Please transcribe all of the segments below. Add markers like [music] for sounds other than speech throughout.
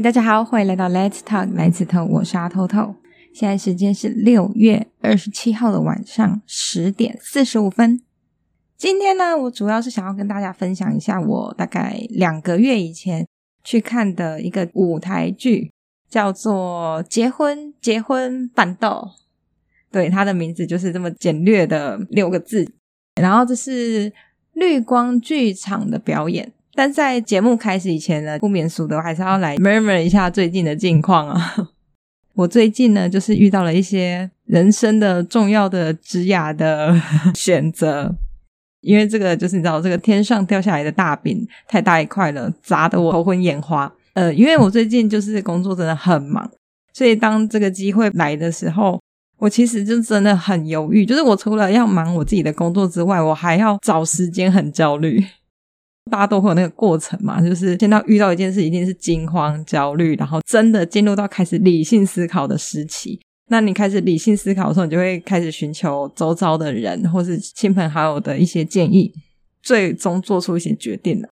大家好，欢迎来到 Let's Talk 来自透，我是阿透透。现在时间是六月二十七号的晚上十点四十五分。今天呢，我主要是想要跟大家分享一下我大概两个月以前去看的一个舞台剧，叫做《结婚结婚办到》。对，它的名字就是这么简略的六个字。然后这是绿光剧场的表演。但在节目开始以前呢，不免俗的，我还是要来 murmur 一下最近的近况啊。我最近呢，就是遇到了一些人生的重要的职涯的 [laughs] 选择，因为这个就是你知道，这个天上掉下来的大饼太大一块了，砸得我头昏眼花。呃，因为我最近就是工作真的很忙，所以当这个机会来的时候，我其实就真的很犹豫。就是我除了要忙我自己的工作之外，我还要找时间，很焦虑。大家都会有那个过程嘛，就是先到遇到一件事，一定是惊慌、焦虑，然后真的进入到开始理性思考的时期。那你开始理性思考的时候，你就会开始寻求周遭的人或是亲朋好友的一些建议，最终做出一些决定了。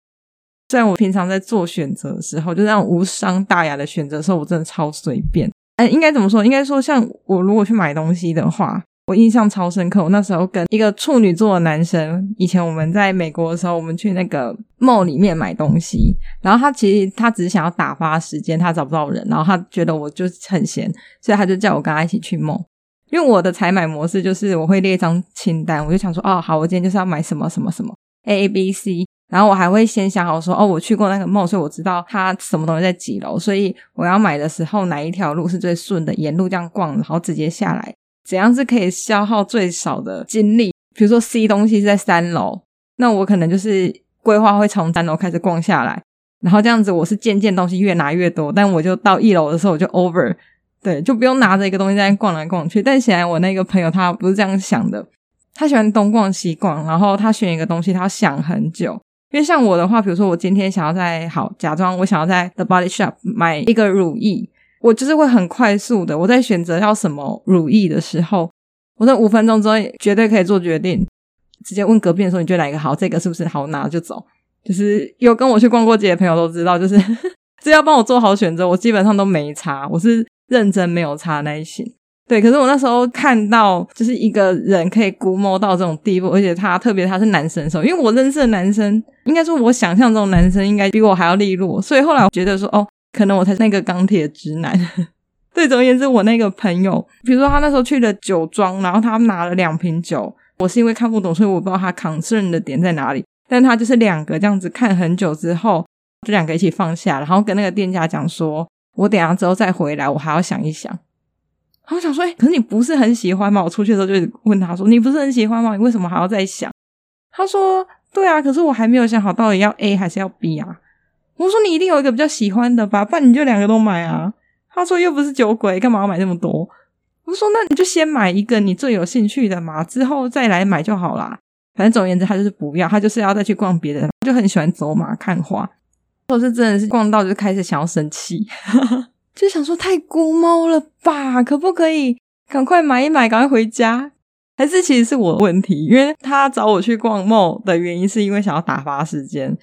虽然我平常在做选择的时候，就那种无伤大雅的选择的时候，我真的超随便。哎，应该怎么说？应该说，像我如果去买东西的话。我印象超深刻，我那时候跟一个处女座的男生，以前我们在美国的时候，我们去那个 mall 里面买东西，然后他其实他只是想要打发时间，他找不到人，然后他觉得我就很闲，所以他就叫我跟他一起去 mall。因为我的采买模式就是我会列一张清单，我就想说，哦，好，我今天就是要买什么什么什么 A A B C，然后我还会先想好说，哦，我去过那个 mall，所以我知道他什么东西在几楼，所以我要买的时候哪一条路是最顺的，沿路这样逛，然后直接下来。怎样是可以消耗最少的精力？比如说 C 东西是在三楼，那我可能就是规划会从三楼开始逛下来，然后这样子我是渐渐东西越拿越多，但我就到一楼的时候我就 over，对，就不用拿着一个东西在那逛来逛去。但显然我那个朋友他不是这样想的，他喜欢东逛西逛，然后他选一个东西他想很久。因为像我的话，比如说我今天想要在好假装我想要在 The Body Shop 买一个乳液。我就是会很快速的，我在选择要什么乳液的时候，我在五分钟之内绝对可以做决定，直接问隔壁的时候，你觉得哪一个好？这个是不是好拿就走？就是有跟我去逛过街的朋友都知道，就是 [laughs] 只要帮我做好选择，我基本上都没差，我是认真没有差那一型。对，可是我那时候看到就是一个人可以估摸到这种地步，而且他特别他是男生的时候，因为我认识的男生，应该说我想象中的男生应该比我还要利落，所以后来我觉得说哦。可能我才是那个钢铁直男。[laughs] 对，总而言之，我那个朋友，比如说他那时候去了酒庄，然后他拿了两瓶酒。我是因为看不懂，所以我不知道他扛顺的点在哪里。但他就是两个这样子看很久之后，就两个一起放下，然后跟那个店家讲说：“我等下之后再回来，我还要想一想。”然后我想说：“哎，可是你不是很喜欢吗？”我出去的时候就问他说：“你不是很喜欢吗？你为什么还要再想？”他说：“对啊，可是我还没有想好到底要 A 还是要 B 啊。”我说，你一定有一个比较喜欢的吧，不然你就两个都买啊。他说又不是酒鬼，干嘛要买那么多？我说那你就先买一个你最有兴趣的嘛，之后再来买就好啦。反正总言之，他就是不要，他就是要再去逛别的，就很喜欢走马看花。我是真的是逛到就开始想要生气，[laughs] 就想说太孤猫了吧，可不可以赶快买一买，赶快回家？还是其实是我的问题，因为他找我去逛猫的原因是因为想要打发时间。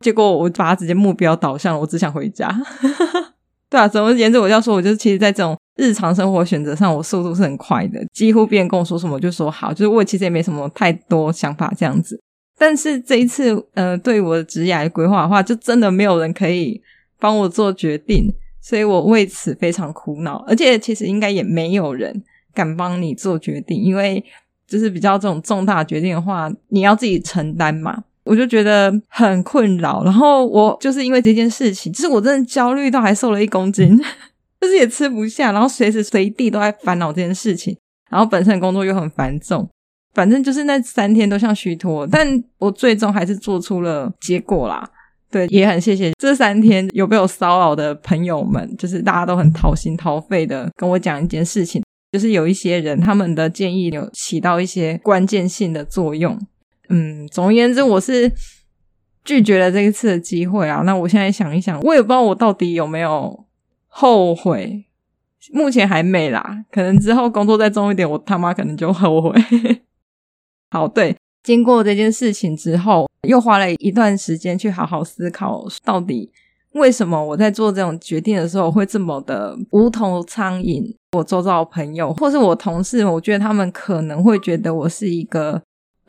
结果我把他直接目标导向了，我只想回家。[laughs] 对啊，总而言之，我要说，我就是其实，在这种日常生活选择上，我速度是很快的，几乎别人跟我说什么，我就说好。就是我其实也没什么太多想法这样子。但是这一次，呃，对我的职业规划的话，就真的没有人可以帮我做决定，所以我为此非常苦恼。而且，其实应该也没有人敢帮你做决定，因为就是比较这种重大决定的话，你要自己承担嘛。我就觉得很困扰，然后我就是因为这件事情，就是我真的焦虑到还瘦了一公斤，[laughs] 就是也吃不下，然后随时随地都在烦恼这件事情，然后本身工作又很繁重，反正就是那三天都像虚脱，但我最终还是做出了结果啦。对，也很谢谢这三天有被我骚扰的朋友们，就是大家都很掏心掏肺的跟我讲一件事情，就是有一些人他们的建议有起到一些关键性的作用。嗯，总而言之，我是拒绝了这一次的机会啊。那我现在想一想，我也不知道我到底有没有后悔。目前还没啦，可能之后工作再重一点，我他妈可能就后悔。[laughs] 好，对，经过这件事情之后，又花了一段时间去好好思考，到底为什么我在做这种决定的时候会这么的无头苍蝇？我周遭朋友或是我同事，我觉得他们可能会觉得我是一个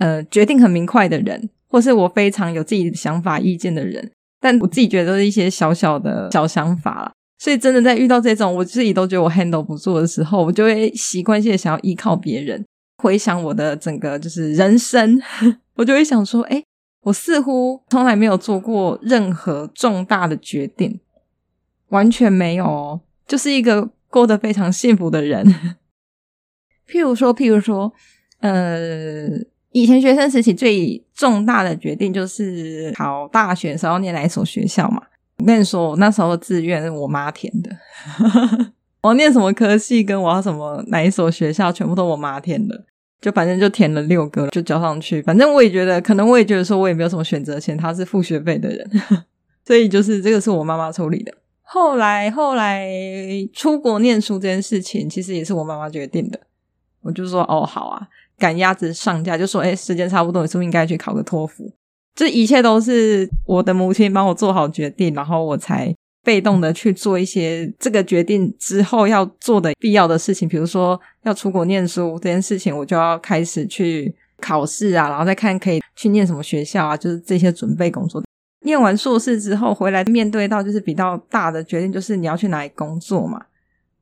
呃决定很明快的人，或是我非常有自己的想法意见的人。但我自己觉得都是一些小小的小想法。所以真的在遇到这种我自己都觉得我 handle 不住的时候，我就会习惯性的想要依靠别人。回想我的整个就是人生，[laughs] 我就会想说，诶我似乎从来没有做过任何重大的决定，完全没有哦，就是一个过得非常幸福的人。[laughs] 譬如说，譬如说，呃，以前学生时期最重大的决定就是考大学的时候念哪一所学校嘛。我跟你说，我那时候的志愿是我妈填的，[laughs] 我念什么科系跟我要什么哪一所学校，全部都我妈填的。就反正就填了六个，就交上去。反正我也觉得，可能我也觉得说，我也没有什么选择权。他是付学费的人，[laughs] 所以就是这个是我妈妈处理的。后来后来出国念书这件事情，其实也是我妈妈决定的。我就说哦好啊，赶鸭子上架，就说诶时间差不多，你是不是应该去考个托福？这一切都是我的母亲帮我做好决定，然后我才。被动的去做一些这个决定之后要做的必要的事情，比如说要出国念书这件事情，我就要开始去考试啊，然后再看可以去念什么学校啊，就是这些准备工作。念完硕士之后回来，面对到就是比较大的决定，就是你要去哪里工作嘛。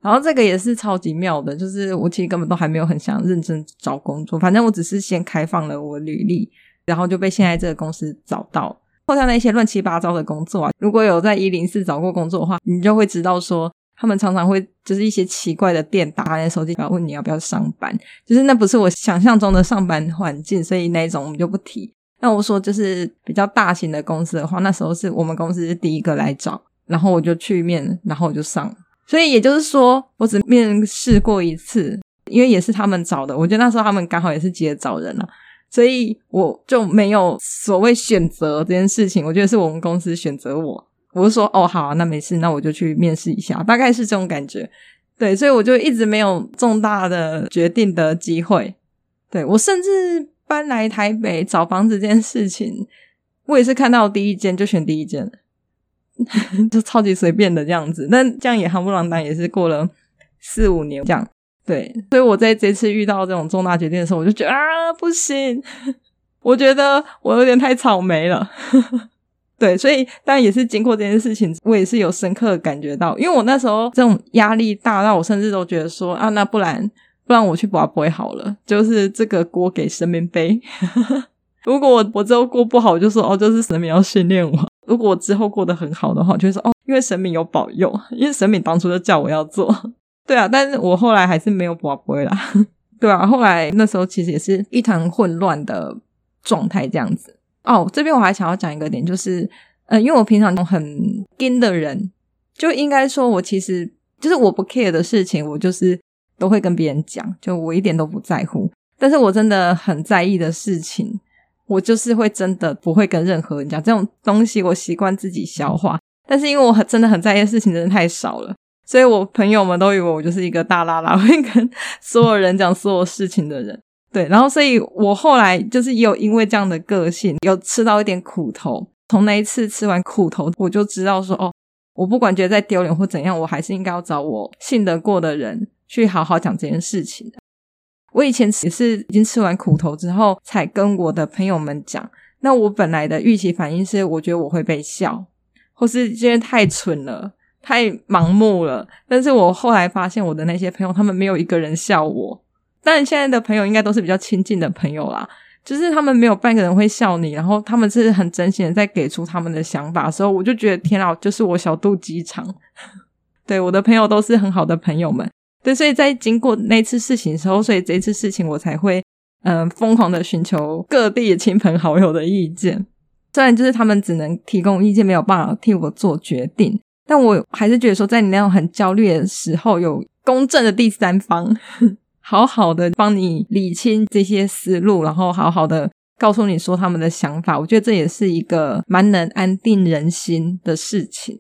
然后这个也是超级妙的，就是我其实根本都还没有很想认真找工作，反正我只是先开放了我履历，然后就被现在这个公司找到。后像那些乱七八糟的工作啊，如果有在一零四找过工作的话，你就会知道说，他们常常会就是一些奇怪的电打在手机，然后问你要不要上班，就是那不是我想象中的上班环境，所以那一种我们就不提。那我说就是比较大型的公司的话，那时候是我们公司是第一个来找，然后我就去面，然后我就上。所以也就是说，我只面试过一次，因为也是他们找的，我觉得那时候他们刚好也是急着找人了。所以我就没有所谓选择这件事情，我觉得是我们公司选择我。我就说哦，好啊，那没事，那我就去面试一下，大概是这种感觉。对，所以我就一直没有重大的决定的机会。对，我甚至搬来台北找房子这件事情，我也是看到第一间就选第一间，[laughs] 就超级随便的这样子。但这样也夯不啷当，也是过了四五年这样。对，所以我在这次遇到这种重大决定的时候，我就觉得啊，不行，[laughs] 我觉得我有点太草莓了。[laughs] 对，所以但也是经过这件事情，我也是有深刻感觉到，因为我那时候这种压力大到我甚至都觉得说啊，那不然不然我去拔杯好了，就是这个锅给神明背。如果我我之后过不好，我就说哦，就是神明要训练我；如果我之后过得很好的话，就会说哦，因为神明有保佑，因为神明当初就叫我要做。[laughs] 对啊，但是我后来还是没有拔杯啦。[laughs] 对啊，后来那时候其实也是一团混乱的状态这样子。哦，这边我还想要讲一个点，就是，呃，因为我平常很硬的人，就应该说我其实就是我不 care 的事情，我就是都会跟别人讲，就我一点都不在乎。但是我真的很在意的事情，我就是会真的不会跟任何人讲这种东西，我习惯自己消化。但是因为我很真的很在意的事情，真的太少了。所以我朋友们都以为我就是一个大拉拉，[laughs] 会跟所有人讲所有事情的人。对，然后所以我后来就是也有因为这样的个性，有吃到一点苦头。从那一次吃完苦头，我就知道说，哦，我不管觉得再丢脸或怎样，我还是应该要找我信得过的人去好好讲这件事情。我以前也是已经吃完苦头之后，才跟我的朋友们讲。那我本来的预期反应是，我觉得我会被笑，或是今天太蠢了。太盲目了，但是我后来发现我的那些朋友，他们没有一个人笑我。但现在的朋友应该都是比较亲近的朋友啦，就是他们没有半个人会笑你，然后他们是很真心的在给出他们的想法的时候，我就觉得天啊，就是我小肚鸡肠。对，我的朋友都是很好的朋友们，对，所以在经过那次事情之后，所以这次事情我才会嗯、疯狂的寻求各地的亲朋好友的意见，虽然就是他们只能提供意见，没有办法替我做决定。但我还是觉得说，在你那种很焦虑的时候，有公正的第三方，[laughs] 好好的帮你理清这些思路，然后好好的告诉你说他们的想法，我觉得这也是一个蛮能安定人心的事情。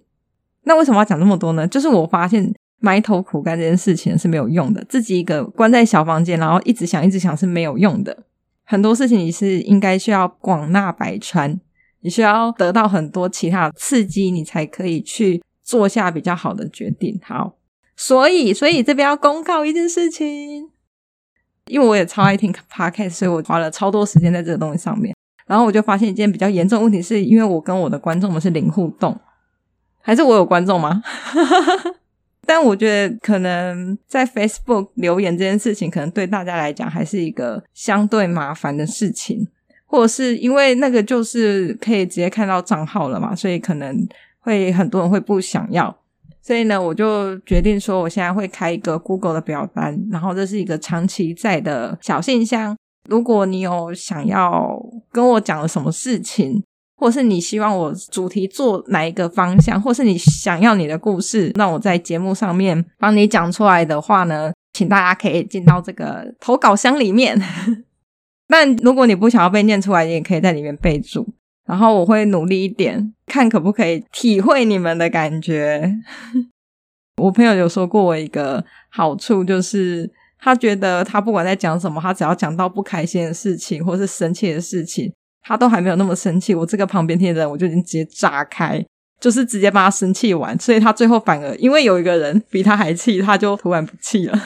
那为什么要讲那么多呢？就是我发现埋头苦干这件事情是没有用的，自己一个关在小房间，然后一直想一直想是没有用的。很多事情你是应该需要广纳百川，你需要得到很多其他的刺激，你才可以去做下比较好的决定。好，所以所以这边要公告一件事情，因为我也超爱听 podcast，所以我花了超多时间在这个东西上面。然后我就发现一件比较严重的问题，是因为我跟我的观众们是零互动，还是我有观众吗？但我觉得可能在 Facebook 留言这件事情，可能对大家来讲还是一个相对麻烦的事情，或者是因为那个就是可以直接看到账号了嘛，所以可能会很多人会不想要。所以呢，我就决定说，我现在会开一个 Google 的表单，然后这是一个长期在的小信箱。如果你有想要跟我讲的什么事情，或是你希望我主题做哪一个方向，或是你想要你的故事让我在节目上面帮你讲出来的话呢，请大家可以进到这个投稿箱里面。[laughs] 但如果你不想要被念出来，你也可以在里面备注。然后我会努力一点，看可不可以体会你们的感觉。[laughs] 我朋友有说过我一个好处，就是他觉得他不管在讲什么，他只要讲到不开心的事情或是生气的事情。他都还没有那么生气，我这个旁边听的人我就已经直接炸开，就是直接把他生气完，所以他最后反而因为有一个人比他还气，他就突然不气了。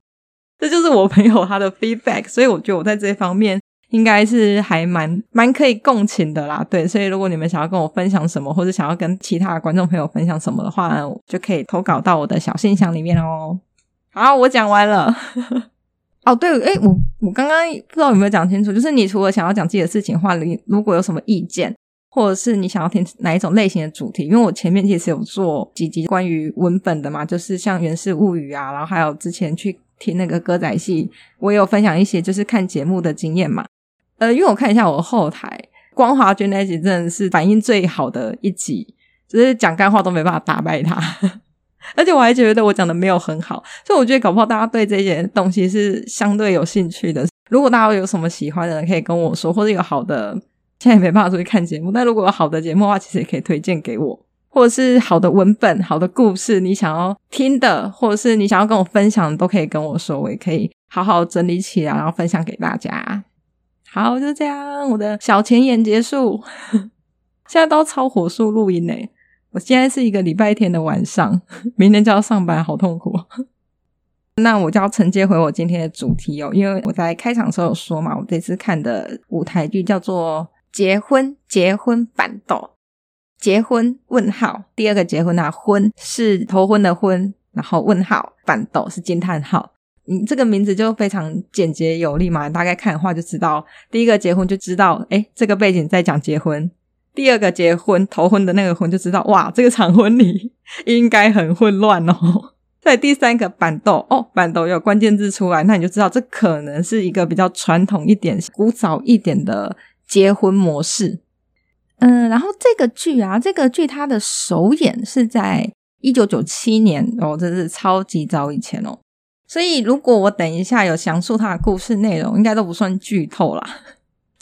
[laughs] 这就是我朋友他的 feedback，所以我觉得我在这方面应该是还蛮蛮可以共情的啦。对，所以如果你们想要跟我分享什么，或者想要跟其他的观众朋友分享什么的话，就可以投稿到我的小信箱里面哦。好，我讲完了。哦，对，诶，我我刚刚不知道有没有讲清楚，就是你除了想要讲自己的事情的话，你如果有什么意见，或者是你想要听哪一种类型的主题，因为我前面其实有做几集关于文本的嘛，就是像《源氏物语》啊，然后还有之前去听那个歌仔戏，我也有分享一些就是看节目的经验嘛。呃，因为我看一下我后台光华君那集真的是反应最好的一集，只是讲干话都没办法打败他。而且我还觉得我讲的没有很好，所以我觉得搞不好大家对这些东西是相对有兴趣的。如果大家有什么喜欢的，可以跟我说，或者有好的，现在也没办法出去看节目，但如果有好的节目的话，其实也可以推荐给我，或者是好的文本、好的故事，你想要听的，或者是你想要跟我分享，都可以跟我说，我也可以好好整理起来，然后分享给大家。好，就这样，我的小前言结束，[laughs] 现在都超火速录音呢。我现在是一个礼拜天的晚上，明天就要上班，好痛苦。[laughs] 那我就要承接回我今天的主题哦，因为我在开场的时候有说嘛，我这次看的舞台剧叫做《结婚结婚办桌》，结婚问号，第二个结婚啊，婚是头婚的婚，然后问号办桌是惊叹号，你这个名字就非常简洁有力嘛，大概看的话就知道，第一个结婚就知道，哎，这个背景在讲结婚。第二个结婚头婚的那个婚就知道，哇，这个场婚礼 [laughs] 应该很混乱哦。在第三个板豆哦，板豆有关键字出来，那你就知道这可能是一个比较传统一点、古早一点的结婚模式。嗯，然后这个剧啊，这个剧它的首演是在一九九七年哦，这是超级早以前哦。所以如果我等一下有详述它的故事内容，应该都不算剧透啦。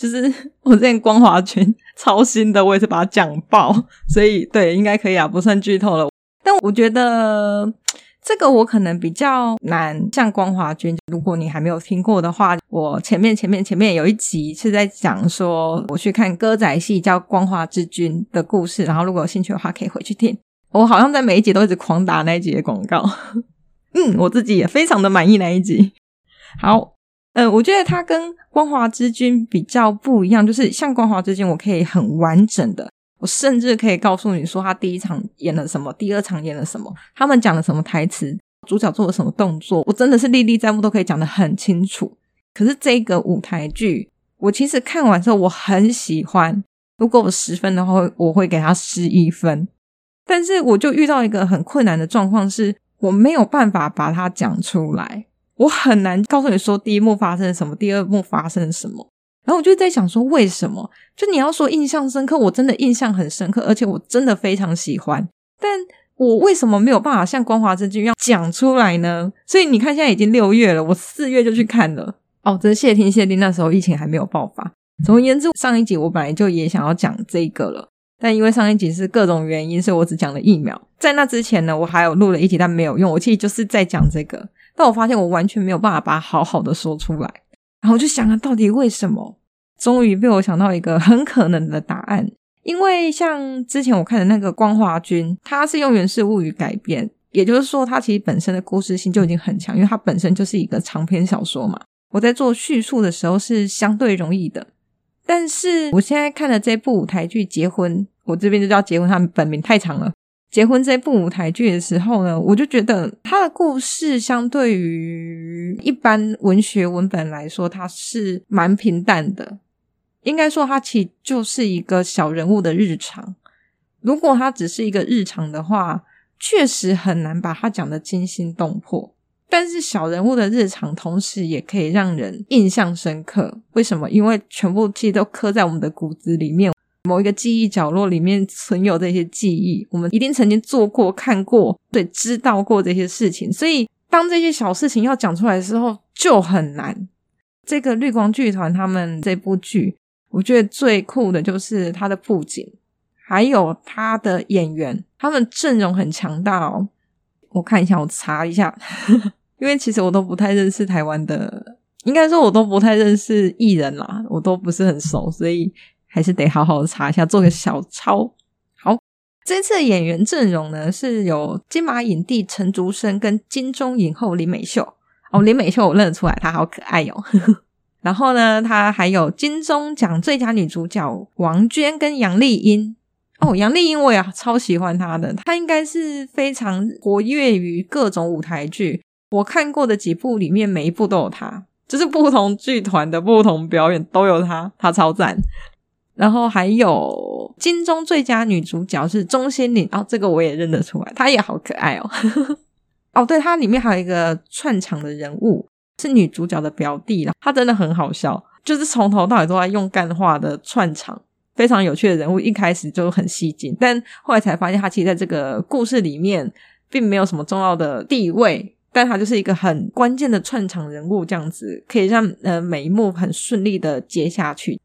就是我之前光华君超新的，我也是把它讲爆，所以对，应该可以啊，不算剧透了。但我觉得这个我可能比较难像光华君。如果你还没有听过的话，我前面前面前面有一集是在讲说我去看歌仔戏叫《光华之君》的故事，然后如果有兴趣的话，可以回去听。我好像在每一集都一直狂打那一集的广告，[laughs] 嗯，我自己也非常的满意那一集。好。嗯，我觉得他跟《光华之君》比较不一样，就是像《光华之君》，我可以很完整的，我甚至可以告诉你说他第一场演了什么，第二场演了什么，他们讲了什么台词，主角做了什么动作，我真的是历历在目，都可以讲得很清楚。可是这个舞台剧，我其实看完之后我很喜欢，如果我十分的话，我会给他十一分。但是我就遇到一个很困难的状况，是我没有办法把它讲出来。我很难告诉你说第一幕发生什么，第二幕发生什么。然后我就在想说，为什么？就你要说印象深刻，我真的印象很深刻，而且我真的非常喜欢。但我为什么没有办法像《光华之君》一样讲出来呢？所以你看，现在已经六月了，我四月就去看了。哦，真谢天谢地，那时候疫情还没有爆发。总而言之，上一集我本来就也想要讲这个了，但因为上一集是各种原因，所以我只讲了一秒。在那之前呢，我还有录了一集，但没有用。我其实就是在讲这个。但我发现我完全没有办法把它好好的说出来，然后我就想啊，到底为什么？终于被我想到一个很可能的答案，因为像之前我看的那个《光华君》，它是用《源氏物语》改编，也就是说，它其实本身的故事性就已经很强，因为它本身就是一个长篇小说嘛。我在做叙述的时候是相对容易的，但是我现在看的这部舞台剧《结婚》，我这边就叫《结婚》，它本名太长了。《结婚》这部舞台剧的时候呢，我就觉得它的故事相对于一般文学文本来说，它是蛮平淡的。应该说，它其实就是一个小人物的日常。如果它只是一个日常的话，确实很难把它讲得惊心动魄。但是小人物的日常，同时也可以让人印象深刻。为什么？因为全部其实都刻在我们的骨子里面，某一个记忆角落里面存有这些记忆。我们一定曾经做过、看过、对，知道过这些事情。所以，当这些小事情要讲出来的时候，就很难。这个绿光剧团他们这部剧，我觉得最酷的就是它的布景，还有它的演员，他们阵容很强大哦。我看一下，我查一下，[laughs] 因为其实我都不太认识台湾的，应该说我都不太认识艺人啦，我都不是很熟，所以还是得好好查一下，做个小抄。好，这次的演员阵容呢，是有金马影帝陈竹生跟金钟影后林美秀。哦，林美秀我认得出来，她好可爱哟。[laughs] 然后呢，她还有金钟奖最佳女主角王娟跟杨丽英。哦，杨丽英我也超喜欢她的，她应该是非常活跃于各种舞台剧。我看过的几部里面，每一部都有她，就是不同剧团的不同表演都有她，她超赞。然后还有金钟最佳女主角是钟欣凌，哦，这个我也认得出来，她也好可爱哦。[laughs] 哦，对，它里面还有一个串场的人物是女主角的表弟，她真的很好笑，就是从头到尾都在用干话的串场。非常有趣的人物，一开始就很吸睛，但后来才发现他其实在这个故事里面并没有什么重要的地位，但他就是一个很关键的串场人物，这样子可以让呃每一幕很顺利的接下去。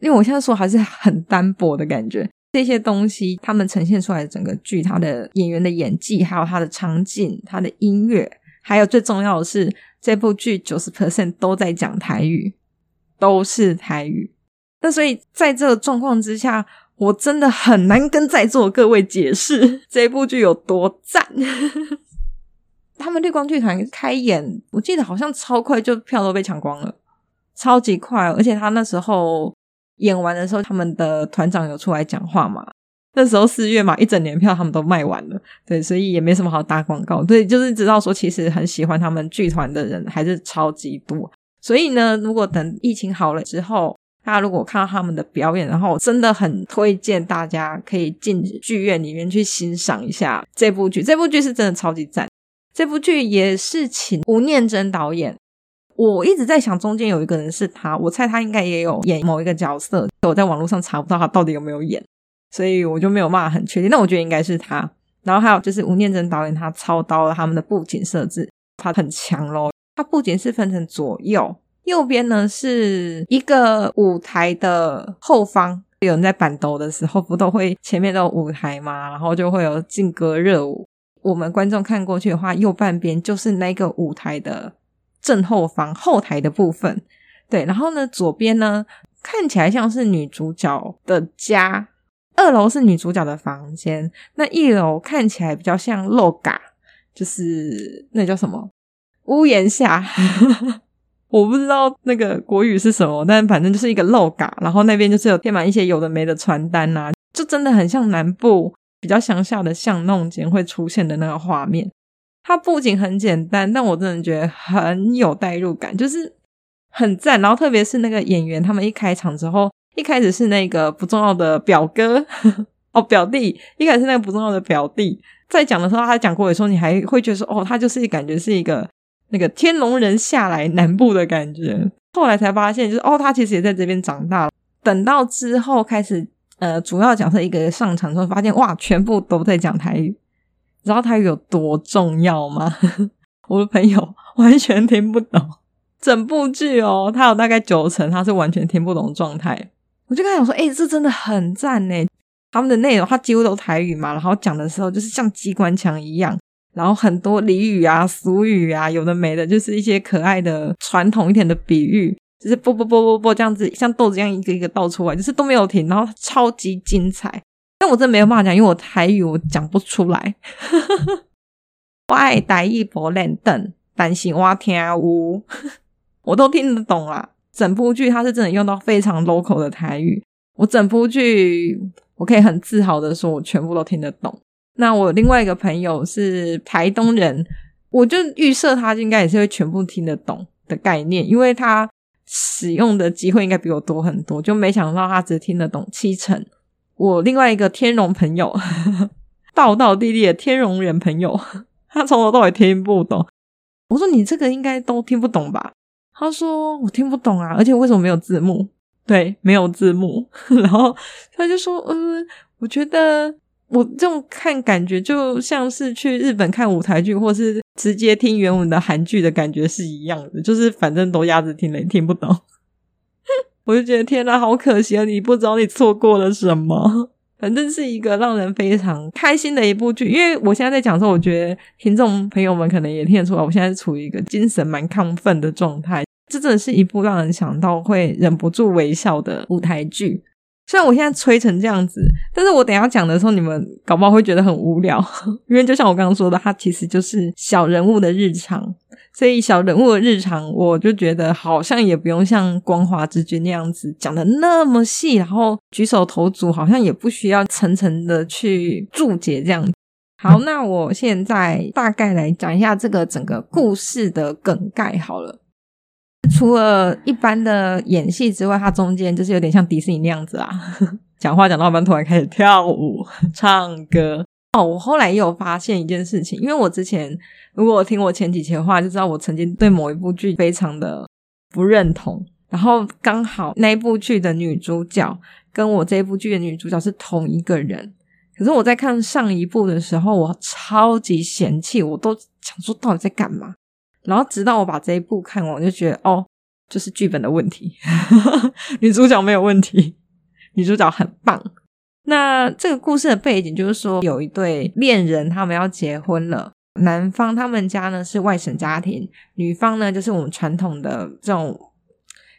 因为我现在说还是很单薄的感觉，这些东西他们呈现出来的整个剧，他的演员的演技，还有他的场景、他的音乐，还有最重要的是这部剧九十 percent 都在讲台语，都是台语。那所以，在这个状况之下，我真的很难跟在座各位解释 [laughs] 这部剧有多赞。[laughs] 他们绿光剧团开演，我记得好像超快就票都被抢光了，超级快。而且他那时候演完的时候，他们的团长有出来讲话嘛？那时候四月嘛，一整年票他们都卖完了，对，所以也没什么好打广告。对，就是知道说，其实很喜欢他们剧团的人还是超级多。所以呢，如果等疫情好了之后，大家如果看到他们的表演，然后真的很推荐大家可以进剧院里面去欣赏一下这部剧。这部剧是真的超级赞。这部剧也是请吴念真导演。我一直在想，中间有一个人是他，我猜他应该也有演某一个角色。我在网络上查不到他到底有没有演，所以我就没有骂很确定。那我觉得应该是他。然后还有就是吴念真导演，他操刀了他们的布景设置，他很强咯。他布景是分成左右。右边呢是一个舞台的后方，有人在板斗的时候，不都会前面都有舞台嘛，然后就会有劲歌热舞。我们观众看过去的话，右半边就是那个舞台的正后方后台的部分。对，然后呢，左边呢看起来像是女主角的家，二楼是女主角的房间，那一楼看起来比较像漏嘎，就是那叫什么屋檐下。[laughs] 我不知道那个国语是什么，但反正就是一个漏嘎，然后那边就是有贴满一些有的没的传单呐、就真的很像南部比较乡下的巷弄间会出现的那个画面。它布景很简单，但我真的觉得很有代入感，就是很赞。然后特别是那个演员，他们一开场之后，一开始是那个不重要的表哥 [laughs] 哦，表弟，一开始是那个不重要的表弟，在讲的时候，他讲过的时候，你还会觉得说，哦，他就是感觉是一个。那个天龙人下来南部的感觉，后来才发现，就是哦，他其实也在这边长大了。等到之后开始，呃，主要角色一个上场之后，发现哇，全部都在讲台语。你知道台语有多重要吗？[laughs] 我的朋友完全听不懂整部剧哦，他有大概九成他是完全听不懂状态。我就跟他讲说，哎、这真的很赞呢。他们的内容他几乎都台语嘛，然后讲的时候就是像机关枪一样。然后很多俚语啊、俗语啊，有的没的，就是一些可爱的传统一点的比喻，就是啵啵啵啵啵这样子，像豆子一样一个一个倒出来，就是都没有停，然后超级精彩。但我真的没有办法讲，因为我台语我讲不出来。[laughs] 我爱台语不轮转，但是我听有，[laughs] 我都听得懂啦。整部剧它是真的用到非常 local 的台语，我整部剧我可以很自豪的说，我全部都听得懂。那我另外一个朋友是台东人，我就预设他应该也是会全部听得懂的概念，因为他使用的机会应该比我多很多，就没想到他只听得懂七成。我另外一个天龙朋友，[laughs] 道道地地的天龙人朋友，[laughs] 他从头到尾听不懂。我说你这个应该都听不懂吧？他说我听不懂啊，而且为什么没有字幕？对，没有字幕。[laughs] 然后他就说，嗯、呃，我觉得。我这种看感觉就像是去日本看舞台剧，或是直接听原文的韩剧的感觉是一样的，就是反正都鸭子听了也听不懂。我就觉得天哪，好可惜啊！你不知道你错过了什么。[laughs] 反正是一个让人非常开心的一部剧，因为我现在在讲的时候，我觉得听众朋友们可能也听得出来，我现在处于一个精神蛮亢奋的状态。这真的是一部让人想到会忍不住微笑的舞台剧。虽然我现在吹成这样子，但是我等下讲的时候，你们搞不好会觉得很无聊，[laughs] 因为就像我刚刚说的，它其实就是小人物的日常，所以小人物的日常，我就觉得好像也不用像《光华之君》那样子讲的那么细，然后举手投足好像也不需要层层的去注解这样。好，那我现在大概来讲一下这个整个故事的梗概好了。除了一般的演戏之外，它中间就是有点像迪士尼那样子啊，[laughs] 讲话讲到一半突然开始跳舞、[laughs] 唱歌。哦，我后来也有发现一件事情，因为我之前如果我听我前几期的话，就知道我曾经对某一部剧非常的不认同。然后刚好那部剧的女主角跟我这一部剧的女主角是同一个人，可是我在看上一部的时候，我超级嫌弃，我都想说到底在干嘛。然后直到我把这一部看完，我就觉得哦，就是剧本的问题，[laughs] 女主角没有问题，女主角很棒。那这个故事的背景就是说，有一对恋人，他们要结婚了。男方他们家呢是外省家庭，女方呢就是我们传统的这种。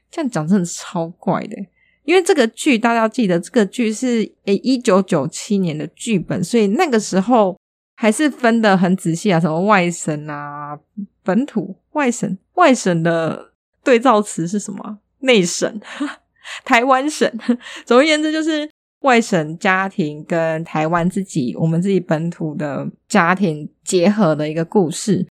这样讲真的超怪的，因为这个剧大家要记得，这个剧是诶一九九七年的剧本，所以那个时候。还是分得很仔细啊，什么外省啊、本土、外省、外省的对照词是什么？内省、[laughs] 台湾省。[laughs] 总而言之，就是外省家庭跟台湾自己、我们自己本土的家庭结合的一个故事。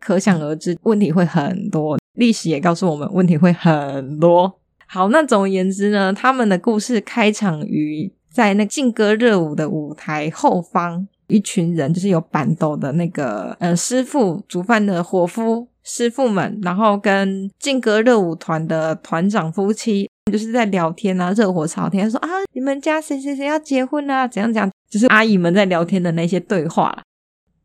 可想而知，问题会很多。历史也告诉我们，问题会很多。好，那总而言之呢，他们的故事开场于在那劲歌热舞的舞台后方。一群人就是有办桌的那个呃师傅煮饭的伙夫师傅们，然后跟劲歌热舞团的团长夫妻就是在聊天啊，热火朝天说啊，你们家谁谁谁要结婚啊？怎样怎样，就是阿姨们在聊天的那些对话。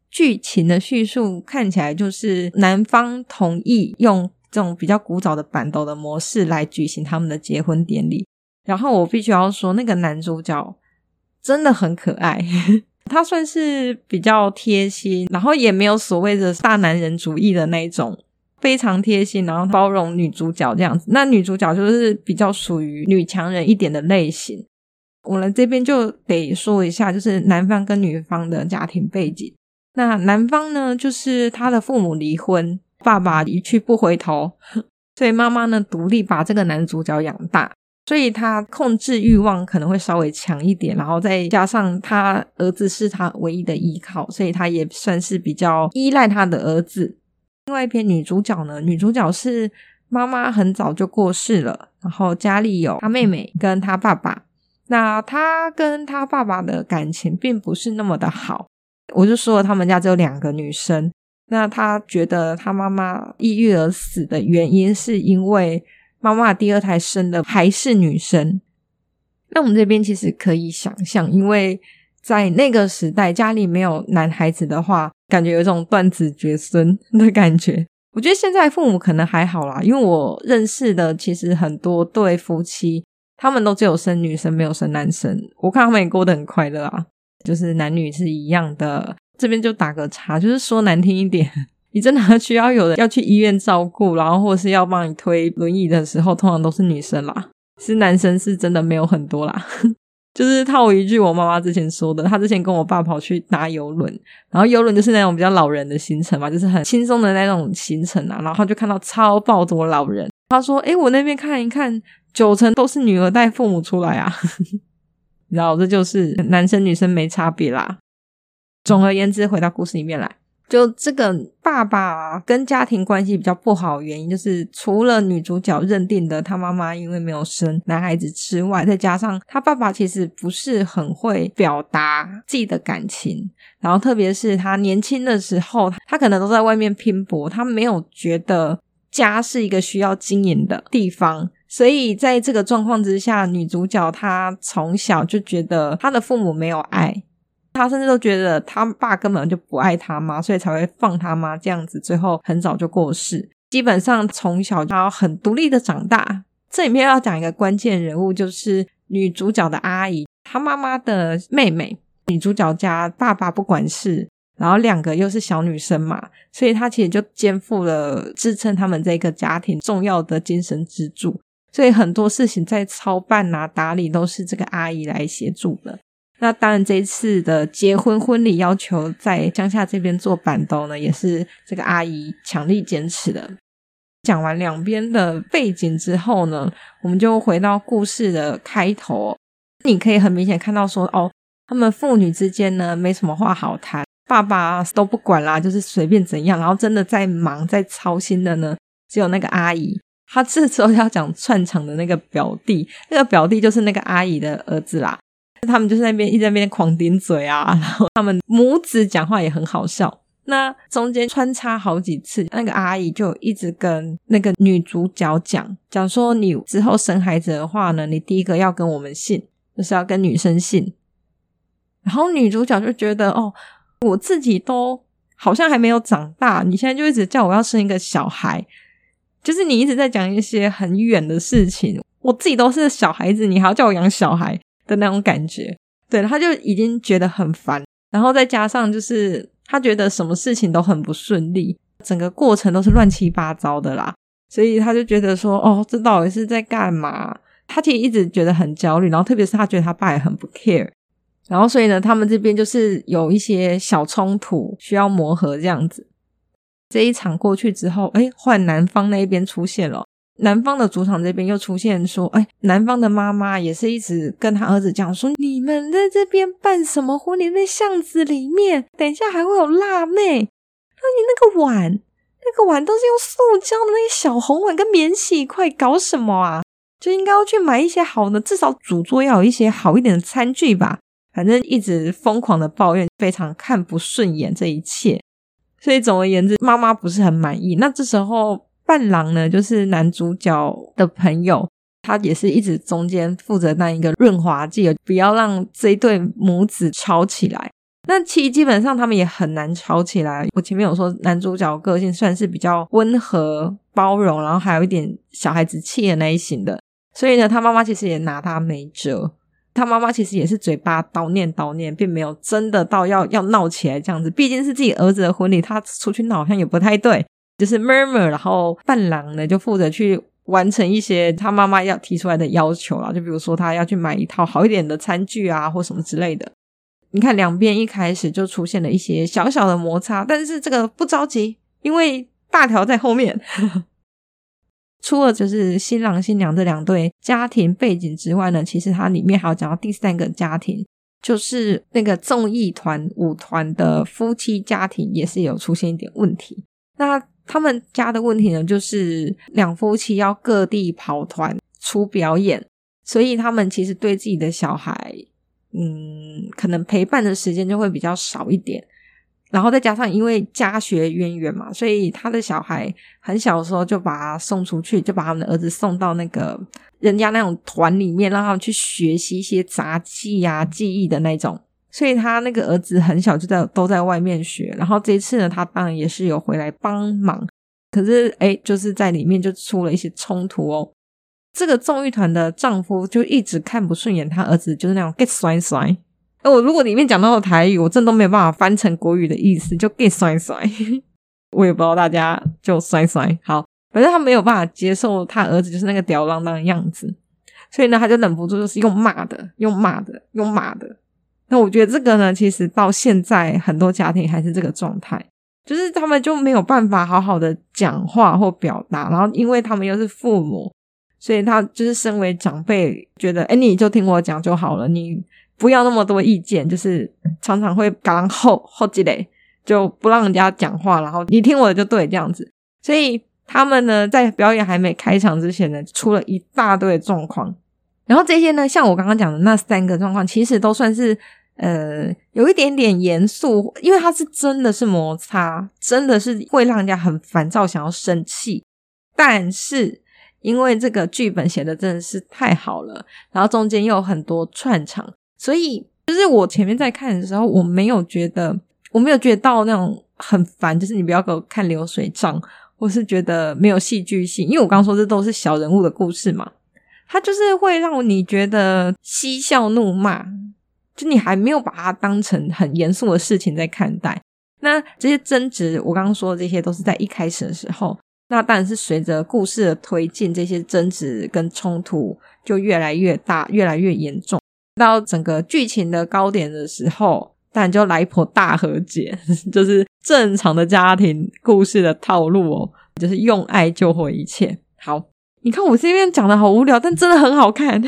剧情的叙述看起来就是男方同意用这种比较古早的办桌的模式来举行他们的结婚典礼。然后我必须要说，那个男主角真的很可爱。他算是比较贴心，然后也没有所谓的大男人主义的那种，非常贴心，然后包容女主角这样子。那女主角就是比较属于女强人一点的类型。我们这边就得说一下，就是男方跟女方的家庭背景。那男方呢，就是他的父母离婚，爸爸一去不回头，[laughs] 所以妈妈呢独立把这个男主角养大。所以他控制欲望可能会稍微强一点，然后再加上他儿子是他唯一的依靠，所以他也算是比较依赖他的儿子。另外一篇女主角呢，女主角是妈妈很早就过世了，然后家里有他妹妹跟他爸爸。那他跟他爸爸的感情并不是那么的好，我就说，他们家只有两个女生。那他觉得他妈妈抑郁而死的原因是因为。妈妈第二胎生的还是女生，那我们这边其实可以想象，因为在那个时代，家里没有男孩子的话，感觉有一种断子绝孙的感觉。我觉得现在父母可能还好啦，因为我认识的其实很多对夫妻，他们都只有生女生，没有生男生。我看他们也过得很快乐啊，就是男女是一样的。这边就打个叉，就是说难听一点。你真的需要有人 [laughs] 要去医院照顾，然后或是要帮你推轮椅的时候，通常都是女生啦，是男生是真的没有很多啦。[laughs] 就是套一句我妈妈之前说的，她之前跟我爸跑去搭游轮，然后游轮就是那种比较老人的行程嘛，就是很轻松的那种行程啊，然后就看到超爆多老人，他说：“诶，我那边看一看，九成都是女儿带父母出来啊。[laughs] ”然后这就是男生女生没差别啦。总而言之，回到故事里面来。就这个爸爸跟家庭关系比较不好原因，就是除了女主角认定的他妈妈因为没有生男孩子之外，再加上他爸爸其实不是很会表达自己的感情，然后特别是他年轻的时候，他可能都在外面拼搏，他没有觉得家是一个需要经营的地方，所以在这个状况之下，女主角她从小就觉得她的父母没有爱。他甚至都觉得他爸根本就不爱他妈，所以才会放他妈这样子，最后很早就过世。基本上从小他很独立的长大。这里面要讲一个关键人物，就是女主角的阿姨，她妈妈的妹妹。女主角家爸爸不管事，然后两个又是小女生嘛，所以她其实就肩负了支撑他们这个家庭重要的精神支柱。所以很多事情在操办啊、打理都是这个阿姨来协助的。那当然，这一次的结婚婚礼要求在乡下这边做办桌呢，也是这个阿姨强力坚持的。讲完两边的背景之后呢，我们就回到故事的开头。你可以很明显看到说，哦，他们父女之间呢没什么话好谈，爸爸都不管啦，就是随便怎样。然后真的在忙在操心的呢，只有那个阿姨。他这时候要讲串场的那个表弟，那个表弟就是那个阿姨的儿子啦。他们就是那边一直在那边狂顶嘴啊，[laughs] 然后他们母子讲话也很好笑。那中间穿插好几次，那个阿姨就一直跟那个女主角讲讲说，你之后生孩子的话呢，你第一个要跟我们姓，就是要跟女生姓。然后女主角就觉得哦，我自己都好像还没有长大，你现在就一直叫我要生一个小孩，就是你一直在讲一些很远的事情，我自己都是小孩子，你还要叫我养小孩。的那种感觉，对，他就已经觉得很烦，然后再加上就是他觉得什么事情都很不顺利，整个过程都是乱七八糟的啦，所以他就觉得说，哦，这到底是在干嘛？他其实一直觉得很焦虑，然后特别是他觉得他爸也很不 care，然后所以呢，他们这边就是有一些小冲突需要磨合这样子。这一场过去之后，诶，换男方那一边出现了。男方的主场这边又出现说：“哎，男方的妈妈也是一直跟他儿子讲说，你们在这边办什么婚礼？那巷子里面，等一下还会有辣妹。那你那个碗，那个碗都是用塑胶的那些小红碗跟免洗筷，搞什么啊？就应该要去买一些好的，至少主桌要有一些好一点的餐具吧。反正一直疯狂的抱怨，非常看不顺眼这一切。所以总而言之，妈妈不是很满意。那这时候。”伴郎呢，就是男主角的朋友，他也是一直中间负责那一个润滑剂，不要让这一对母子吵起来。那其实基本上他们也很难吵起来。我前面有说，男主角个性算是比较温和、包容，然后还有一点小孩子气的那一型的，所以呢，他妈妈其实也拿他没辙。他妈妈其实也是嘴巴叨念叨念，并没有真的到要要闹起来这样子。毕竟是自己儿子的婚礼，他出去闹好像也不太对。就是 murmur，然后伴郎呢就负责去完成一些他妈妈要提出来的要求啦，就比如说他要去买一套好一点的餐具啊，或什么之类的。你看两边一开始就出现了一些小小的摩擦，但是这个不着急，因为大条在后面。[laughs] 除了就是新郎新娘这两对家庭背景之外呢，其实它里面还有讲到第三个家庭，就是那个综艺团舞团的夫妻家庭，也是有出现一点问题。那他们家的问题呢，就是两夫妻要各地跑团出表演，所以他们其实对自己的小孩，嗯，可能陪伴的时间就会比较少一点。然后再加上因为家学渊源嘛，所以他的小孩很小的时候就把他送出去，就把他们的儿子送到那个人家那种团里面，让他们去学习一些杂技啊、技艺的那种。所以他那个儿子很小就在都在外面学，然后这一次呢，他当然也是有回来帮忙，可是哎，就是在里面就出了一些冲突哦。这个综艺团的丈夫就一直看不顺眼他儿子，就是那种 get 甩甩。我如果里面讲到的台语，我真的都没有办法翻成国语的意思，就 get 甩甩。[laughs] 我也不知道大家就摔摔好，反正他没有办法接受他儿子就是那个吊儿郎当的样子，所以呢，他就忍不住就是用骂的，用骂的，用骂的。那我觉得这个呢，其实到现在很多家庭还是这个状态，就是他们就没有办法好好的讲话或表达，然后因为他们又是父母，所以他就是身为长辈，觉得哎你就听我讲就好了，你不要那么多意见，就是常常会赶后后积累，就不让人家讲话，然后你听我的就对这样子。所以他们呢，在表演还没开场之前呢，出了一大堆状况，然后这些呢，像我刚刚讲的那三个状况，其实都算是。呃，有一点点严肃，因为它是真的是摩擦，真的是会让人家很烦躁，想要生气。但是因为这个剧本写的真的是太好了，然后中间又有很多串场，所以就是我前面在看的时候，我没有觉得，我没有觉得到那种很烦，就是你不要给我看流水账，或是觉得没有戏剧性，因为我刚刚说这都是小人物的故事嘛，它就是会让你觉得嬉笑怒骂。就你还没有把它当成很严肃的事情在看待，那这些争执，我刚刚说的这些都是在一开始的时候，那当然是随着故事的推进，这些争执跟冲突就越来越大，越来越严重。到整个剧情的高点的时候，当然就来一波大和解，[laughs] 就是正常的家庭故事的套路哦，就是用爱救回一切。好，你看我这边讲的好无聊，但真的很好看。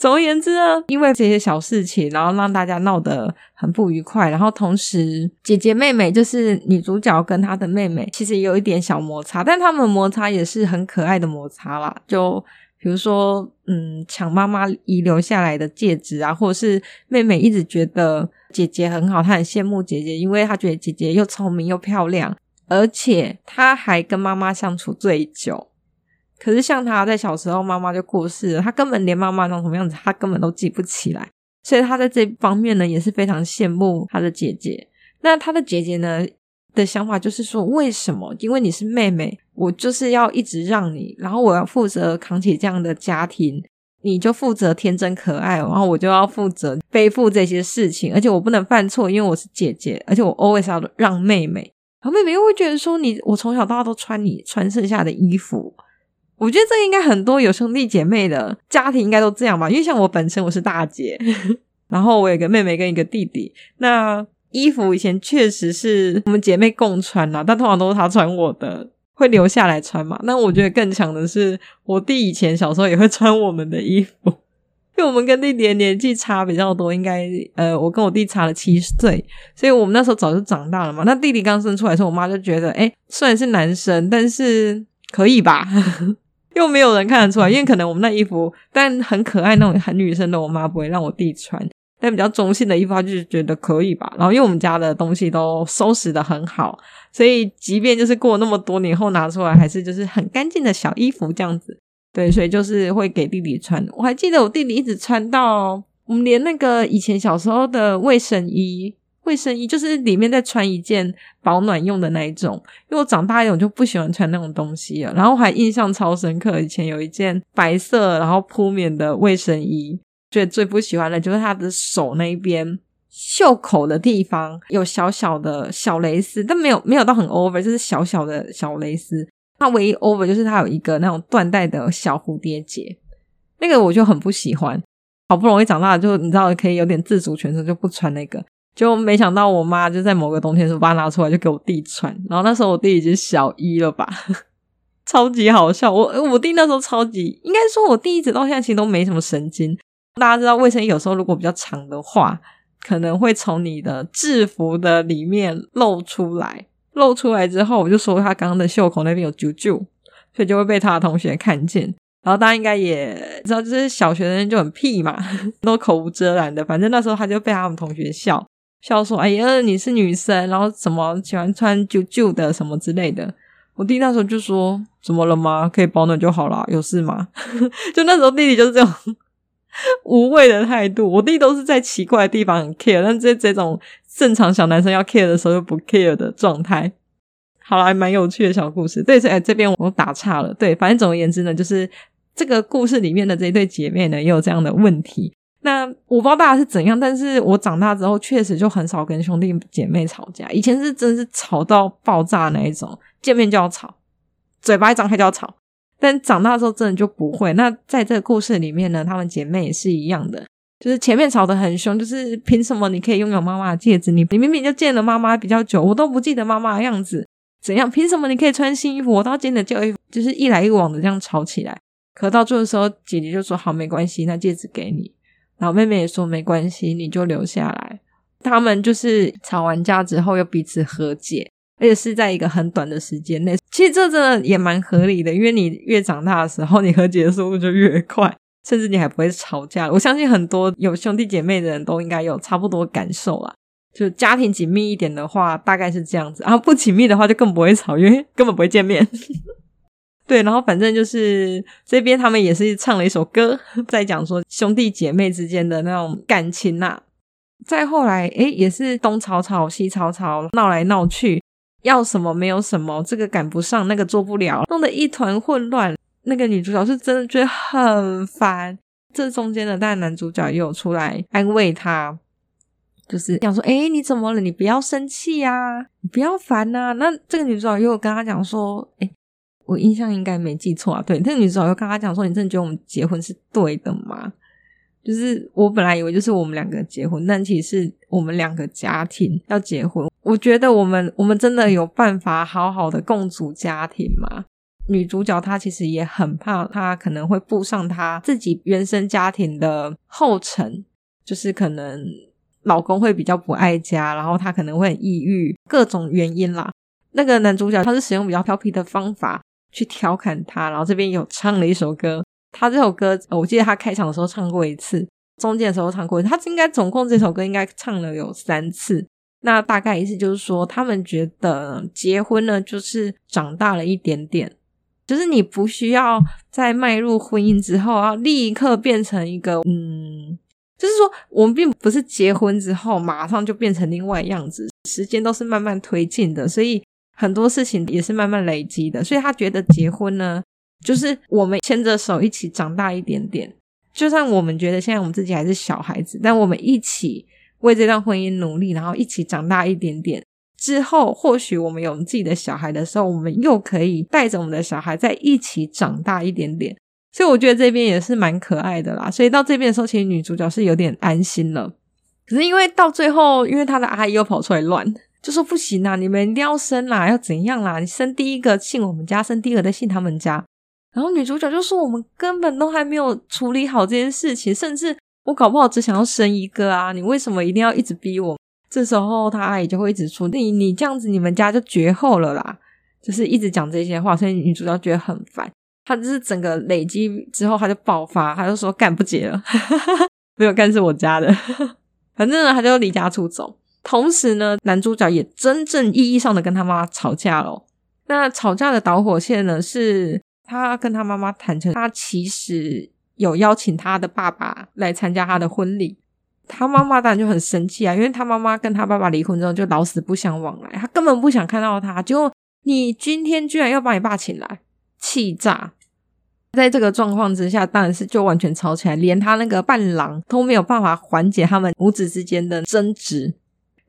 总而言之呢，因为这些小事情，然后让大家闹得很不愉快。然后同时，姐姐妹妹就是女主角跟她的妹妹，其实也有一点小摩擦，但他们摩擦也是很可爱的摩擦啦。就比如说，嗯，抢妈妈遗留下来的戒指啊，或者是妹妹一直觉得姐姐很好，她很羡慕姐姐，因为她觉得姐姐又聪明又漂亮，而且她还跟妈妈相处最久。可是像他在小时候，妈妈就过世了，他根本连妈妈长什么样子，他根本都记不起来。所以他在这方面呢，也是非常羡慕他的姐姐。那他的姐姐呢的想法就是说，为什么？因为你是妹妹，我就是要一直让你，然后我要负责扛起这样的家庭，你就负责天真可爱，然后我就要负责背负这些事情，而且我不能犯错，因为我是姐姐，而且我 always 要让妹妹。然后妹妹又会觉得说你，你我从小到大都穿你穿剩下的衣服。我觉得这应该很多有兄弟姐妹的家庭应该都这样吧，因为像我本身我是大姐，[laughs] 然后我有个妹妹跟一个弟弟。那衣服以前确实是我们姐妹共穿啦，但通常都是她穿我的，会留下来穿嘛。那我觉得更强的是，我弟以前小时候也会穿我们的衣服，[laughs] 因为我们跟弟弟的年纪差比较多，应该呃，我跟我弟差了七岁，所以我们那时候早就长大了嘛。那弟弟刚生出来的时候，我妈就觉得，诶，虽然是男生，但是可以吧。又没有人看得出来，[laughs] 因为可能我们那衣服，但很可爱那种很女生的，我妈不会让我弟穿。但比较中性的衣服，她就是觉得可以吧。然后因为我们家的东西都收拾得很好，所以即便就是过那么多年后拿出来，还是就是很干净的小衣服这样子。对，所以就是会给弟弟穿。我还记得我弟弟一直穿到我们连那个以前小时候的卫生衣。卫生衣就是里面再穿一件保暖用的那一种，因为我长大一点我就不喜欢穿那种东西了。然后还印象超深刻，以前有一件白色然后铺棉的卫生衣，觉得最不喜欢的就是他的手那边袖口的地方有小小的小蕾丝，但没有没有到很 over，就是小小的小蕾丝。它唯一 over 就是它有一个那种缎带的小蝴蝶结，那个我就很不喜欢。好不容易长大，就你知道可以有点自主权，就不穿那个。就没想到我妈就在某个冬天的时候把它拿出来，就给我弟穿。然后那时候我弟已经小一了吧，[laughs] 超级好笑。我我弟那时候超级，应该说我弟一直到现在其实都没什么神经。大家知道卫生衣有时候如果比较长的话，可能会从你的制服的里面露出来。露出来之后，我就说他刚刚的袖口那边有啾啾，所以就会被他的同学看见。然后大家应该也知道，就是小学生就很屁嘛，[laughs] 都口无遮拦的。反正那时候他就被他们同学笑。笑说：“哎呀，你是女生，然后怎么喜欢穿旧旧的什么之类的？”我弟那时候就说：“怎么了吗？可以保暖就好啦，有事吗？” [laughs] 就那时候弟弟就是这种 [laughs] 无谓的态度。我弟都是在奇怪的地方很 care，但这这种正常小男生要 care 的时候又不 care 的状态。好啦，还蛮有趣的小故事。对，哎这边我打岔了。对，反正总而言之呢，就是这个故事里面的这一对姐妹呢，也有这样的问题。那我不知道大家是怎样，但是我长大之后确实就很少跟兄弟姐妹吵架。以前是真是吵到爆炸那一种，见面就要吵，嘴巴一张开就要吵。但长大之后真的就不会。那在这个故事里面呢，她们姐妹也是一样的，就是前面吵得很凶，就是凭什么你可以拥有妈妈的戒指？你你明明就见了妈妈比较久，我都不记得妈妈的样子，怎样？凭什么你可以穿新衣服，我到今天的旧衣服？就是一来一往的这样吵起来。可到最后的时候，姐姐就说：“好，没关系，那戒指给你。”然后妹妹也说：“没关系，你就留下来。”他们就是吵完架之后又彼此和解。而且是在一个很短的时间内，其实这真的也蛮合理的，因为你越长大的时候，你和解的速度就越快，甚至你还不会吵架。我相信很多有兄弟姐妹的人都应该有差不多感受啦。就家庭紧密一点的话，大概是这样子；然后不紧密的话，就更不会吵，因为 [laughs] 根本不会见面。对，然后反正就是这边他们也是唱了一首歌，在讲说兄弟姐妹之间的那种感情呐、再后来，诶，也是东吵吵西吵吵，闹来闹去。要什么没有什么，这个赶不上，那个做不了，弄得一团混乱。那个女主角是真的觉得很烦。这中间的，但男主角也有出来安慰她，就是讲说：“诶，你怎么了？你不要生气呀，你不要烦呐。”那这个女主角又跟他讲说：“诶，我印象应该没记错啊，对，那个女主角又跟他讲说：‘你真的觉得我们结婚是对的吗？’就是我本来以为就是我们两个结婚，但其实我们两个家庭要结婚。”我觉得我们我们真的有办法好好的共组家庭吗？女主角她其实也很怕，她可能会步上她自己原生家庭的后尘，就是可能老公会比较不爱家，然后她可能会很抑郁，各种原因啦。那个男主角他是使用比较调皮的方法去调侃他，然后这边有唱了一首歌，他这首歌我记得他开场的时候唱过一次，中间的时候唱过一次，他应该总共这首歌应该唱了有三次。那大概意思就是说，他们觉得结婚呢，就是长大了一点点，就是你不需要在迈入婚姻之后，要立刻变成一个，嗯，就是说，我们并不是结婚之后马上就变成另外样子，时间都是慢慢推进的，所以很多事情也是慢慢累积的。所以他觉得结婚呢，就是我们牵着手一起长大一点点，就算我们觉得现在我们自己还是小孩子，但我们一起。为这段婚姻努力，然后一起长大一点点之后，或许我们有自己的小孩的时候，我们又可以带着我们的小孩在一起长大一点点。所以我觉得这边也是蛮可爱的啦。所以到这边的时候，其实女主角是有点安心了。可是因为到最后，因为她的阿姨又跑出来乱，就说不行啦，你们一定要生啦，要怎样啦？你生第一个信我们家，生第二个再信他们家。然后女主角就说：“我们根本都还没有处理好这件事情，甚至……”我搞不好只想要生一个啊！你为什么一定要一直逼我？这时候他阿姨就会一直说：“你你这样子，你们家就绝后了啦！”就是一直讲这些话，所以女主角觉得很烦。她就是整个累积之后，她就爆发，她就说：“干不结了，[laughs] 没有干是我家的。[laughs] ”反正呢，她就离家出走。同时呢，男主角也真正意义上的跟他妈妈吵架了。那吵架的导火线呢，是他跟他妈妈坦诚，他其实。有邀请他的爸爸来参加他的婚礼，他妈妈当然就很生气啊，因为他妈妈跟他爸爸离婚之后就老死不相往来，他根本不想看到他。结果你今天居然要把你爸请来，气炸！在这个状况之下，当然是就完全吵起来，连他那个伴郎都没有办法缓解他们母子之间的争执。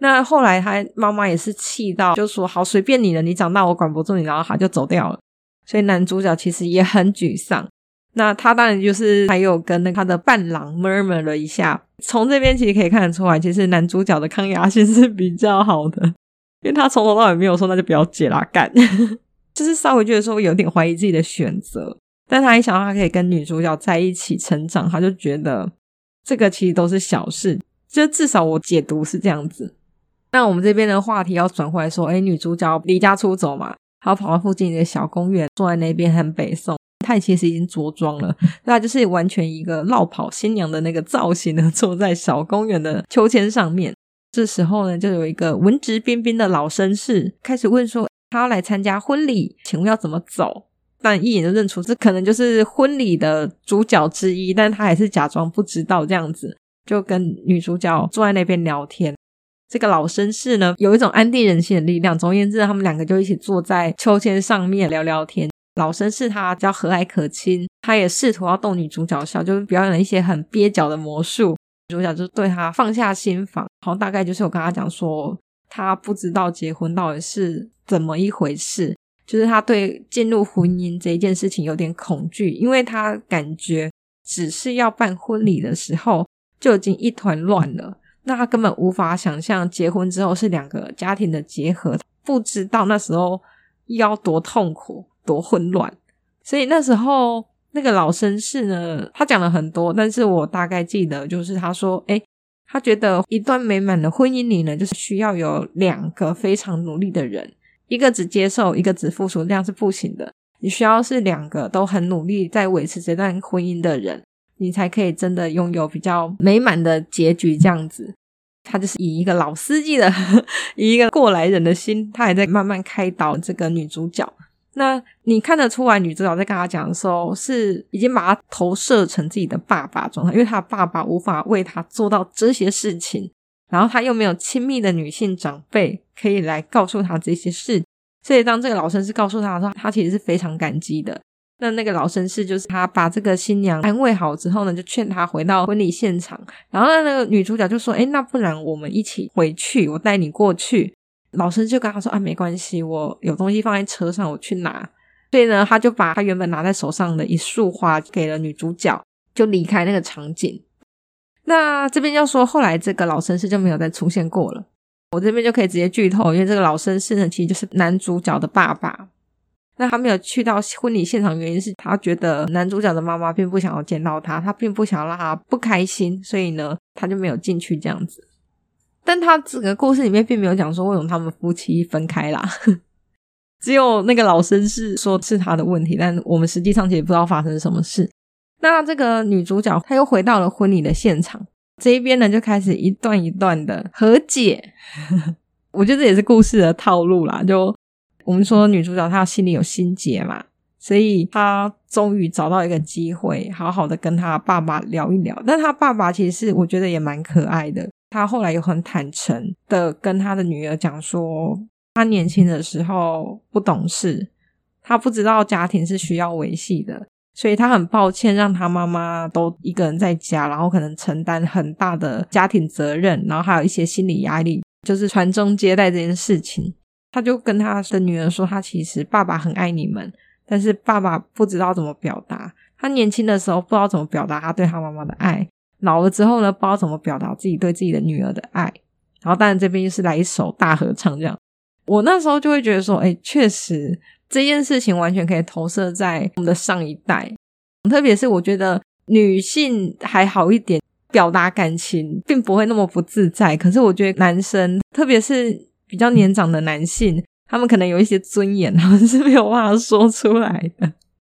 那后来他妈妈也是气到，就说：“好，随便你了，你长大我管不住你。”然后他就走掉了。所以男主角其实也很沮丧。那他当然就是还有跟那他的伴郎 murmur 了一下，从这边其实可以看得出来，其实男主角的抗压性是比较好的，因为他从头到尾没有说那就不要结啦，干，[laughs] 就是稍微觉得说有点怀疑自己的选择，但他一想到他可以跟女主角在一起成长，他就觉得这个其实都是小事，就至少我解读是这样子。那我们这边的话题要转回来说，诶，女主角离家出走嘛，她跑到附近的小公园，坐在那边很北宋。她其实已经着装了，那就是完全一个落跑新娘的那个造型呢，坐在小公园的秋千上面。这时候呢，就有一个文质彬彬的老绅士开始问说：“他要来参加婚礼，请问要怎么走？”但一眼就认出这可能就是婚礼的主角之一，但他还是假装不知道这样子，就跟女主角坐在那边聊天。这个老绅士呢，有一种安定人心的力量。总而言之，他们两个就一起坐在秋千上面聊聊天。老绅士他比较和蔼可亲，他也试图要逗女主角笑，就是表演了一些很蹩脚的魔术，主角就对他放下心防，然后大概就是我跟他讲说，他不知道结婚到底是怎么一回事，就是他对进入婚姻这一件事情有点恐惧，因为他感觉只是要办婚礼的时候就已经一团乱了，那他根本无法想象结婚之后是两个家庭的结合，不知道那时候要多痛苦、多混乱，所以那时候。那个老绅士呢，他讲了很多，但是我大概记得就是他说，诶，他觉得一段美满的婚姻里呢，就是需要有两个非常努力的人，一个只接受，一个只付出，这样是不行的。你需要是两个都很努力在维持这段婚姻的人，你才可以真的拥有比较美满的结局。这样子，他就是以一个老司机的，以一个过来人的心，他还在慢慢开导这个女主角。那你看得出来，女主角在跟他讲的时候，是已经把他投射成自己的爸爸状态，因为他爸爸无法为他做到这些事情，然后他又没有亲密的女性长辈可以来告诉他这些事，所以当这个老绅士告诉他的时候，他其实是非常感激的。那那个老绅士就是他把这个新娘安慰好之后呢，就劝她回到婚礼现场，然后那个女主角就说：“诶，那不然我们一起回去，我带你过去。”老师就跟她说：“啊，没关系，我有东西放在车上，我去拿。”所以呢，他就把他原本拿在手上的一束花给了女主角，就离开那个场景。那这边要说，后来这个老绅士就没有再出现过了。我这边就可以直接剧透，因为这个老绅士呢，其实就是男主角的爸爸。那他没有去到婚礼现场，原因是他觉得男主角的妈妈并不想要见到他，他并不想要让他不开心，所以呢，他就没有进去这样子。但他整个故事里面并没有讲说为什么他们夫妻分开啦，[laughs] 只有那个老绅士说是他的问题，但我们实际上其实不知道发生什么事。那这个女主角她又回到了婚礼的现场，这一边呢就开始一段一段的和解。[laughs] 我觉得这也是故事的套路啦，就我们说女主角她心里有心结嘛，所以她终于找到一个机会，好好的跟她爸爸聊一聊。但她爸爸其实我觉得也蛮可爱的。他后来又很坦诚的跟他的女儿讲说，他年轻的时候不懂事，他不知道家庭是需要维系的，所以他很抱歉让他妈妈都一个人在家，然后可能承担很大的家庭责任，然后还有一些心理压力，就是传宗接代这件事情。他就跟他的女儿说，他其实爸爸很爱你们，但是爸爸不知道怎么表达，他年轻的时候不知道怎么表达他对他妈妈的爱。老了之后呢，不知道怎么表达自己对自己的女儿的爱，然后当然这边又是来一首大合唱这样。我那时候就会觉得说，哎，确实这件事情完全可以投射在我们的上一代，特别是我觉得女性还好一点，表达感情并不会那么不自在。可是我觉得男生，特别是比较年长的男性，他们可能有一些尊严，他们是没有办法说出来的。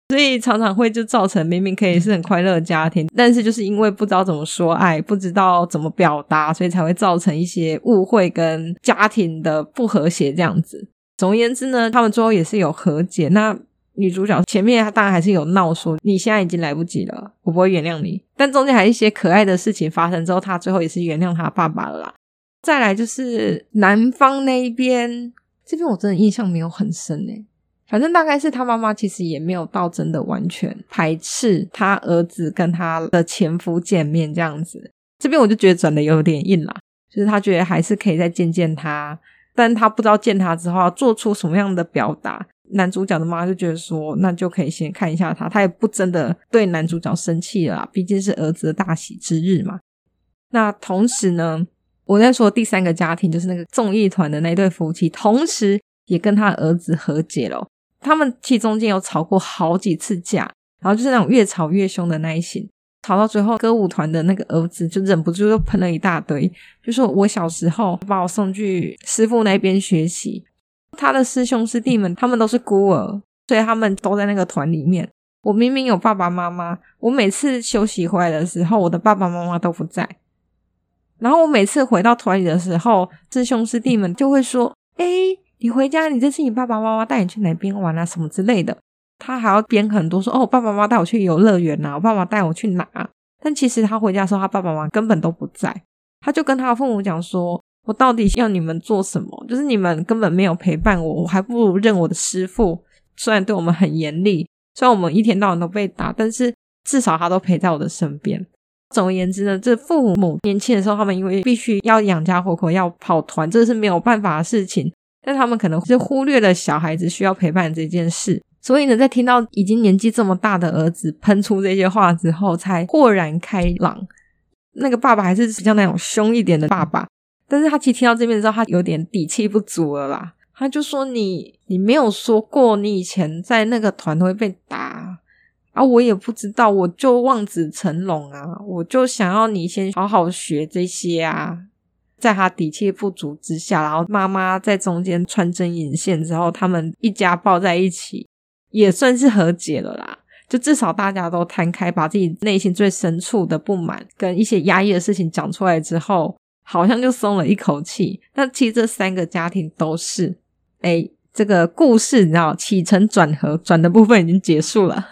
所以常常会就造成明明可以是很快乐的家庭，但是就是因为不知道怎么说爱，不知道怎么表达，所以才会造成一些误会跟家庭的不和谐这样子。总而言之呢，他们最后也是有和解。那女主角前面她当然还是有闹说，你现在已经来不及了，我不会原谅你。但中间还有一些可爱的事情发生之后，她最后也是原谅她爸爸了啦。再来就是男方那一边，这边我真的印象没有很深诶。反正大概是他妈妈其实也没有到真的完全排斥他儿子跟他的前夫见面这样子，这边我就觉得转的有点硬啦，就是他觉得还是可以再见见他，但他不知道见他之后要做出什么样的表达。男主角的妈妈就觉得说，那就可以先看一下他，他也不真的对男主角生气了啦，毕竟是儿子的大喜之日嘛。那同时呢，我在说第三个家庭就是那个综艺团的那对夫妻，同时也跟他儿子和解了。他们其中间有吵过好几次架，然后就是那种越吵越凶的那一型，吵到最后，歌舞团的那个儿子就忍不住又喷了一大堆，就说我小时候把我送去师傅那边学习，他的师兄师弟们他们都是孤儿，所以他们都在那个团里面。我明明有爸爸妈妈，我每次休息回来的时候，我的爸爸妈妈都不在，然后我每次回到团里的时候，师兄师弟们就会说：“哎。”你回家，你这是你爸爸妈妈带你去哪边玩啊？什么之类的，他还要编很多说哦，爸爸妈妈带我去游乐园呐，我爸爸带我去哪？但其实他回家的时候，他爸爸妈妈根本都不在，他就跟他父母讲说：“我到底要你们做什么？就是你们根本没有陪伴我，我还不如认我的师父。虽然对我们很严厉，虽然我们一天到晚都被打，但是至少他都陪在我的身边。总而言之呢，这父母年轻的时候，他们因为必须要养家活口，要跑团，这是没有办法的事情。但他们可能是忽略了小孩子需要陪伴这件事，所以呢，在听到已经年纪这么大的儿子喷出这些话之后，才豁然开朗。那个爸爸还是比较那种凶一点的爸爸，但是他其实听到这边的时候，他有点底气不足了啦。他就说你：“你你没有说过你以前在那个团都会被打。”啊，我也不知道，我就望子成龙啊，我就想要你先好好学这些啊。在他底气不足之下，然后妈妈在中间穿针引线之后，他们一家抱在一起，也算是和解了啦。就至少大家都摊开，把自己内心最深处的不满跟一些压抑的事情讲出来之后，好像就松了一口气。但其实这三个家庭都是，诶，这个故事你知道起承转合，转的部分已经结束了。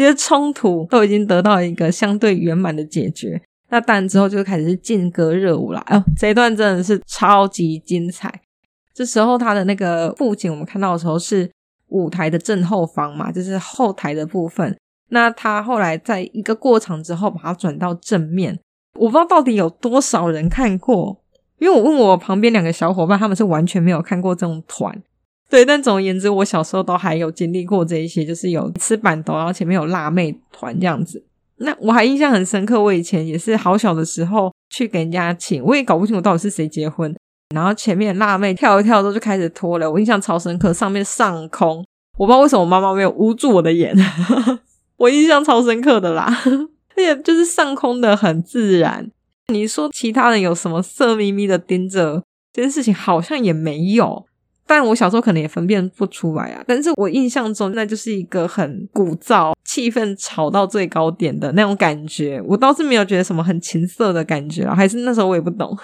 这些冲突都已经得到一个相对圆满的解决，那当然之后就开始劲歌热舞了。哎呦，这一段真的是超级精彩。这时候他的那个布景，我们看到的时候是舞台的正后方嘛，就是后台的部分。那他后来在一个过场之后，把它转到正面。我不知道到底有多少人看过，因为我问我旁边两个小伙伴，他们是完全没有看过这种团。对，但总而言之，我小时候都还有经历过这一些，就是有吃板豆，然后前面有辣妹团这样子。那我还印象很深刻，我以前也是好小的时候去给人家请，我也搞不清楚到底是谁结婚。然后前面辣妹跳一跳之后就开始脱了，我印象超深刻。上面上空，我不知道为什么我妈妈没有捂住我的眼，[laughs] 我印象超深刻的啦。[laughs] 而且就是上空的很自然。你说其他人有什么色眯眯的盯着这件事情，好像也没有。但我小时候可能也分辨不出来啊，但是我印象中那就是一个很鼓噪、气氛炒到最高点的那种感觉。我倒是没有觉得什么很情色的感觉啊，还是那时候我也不懂。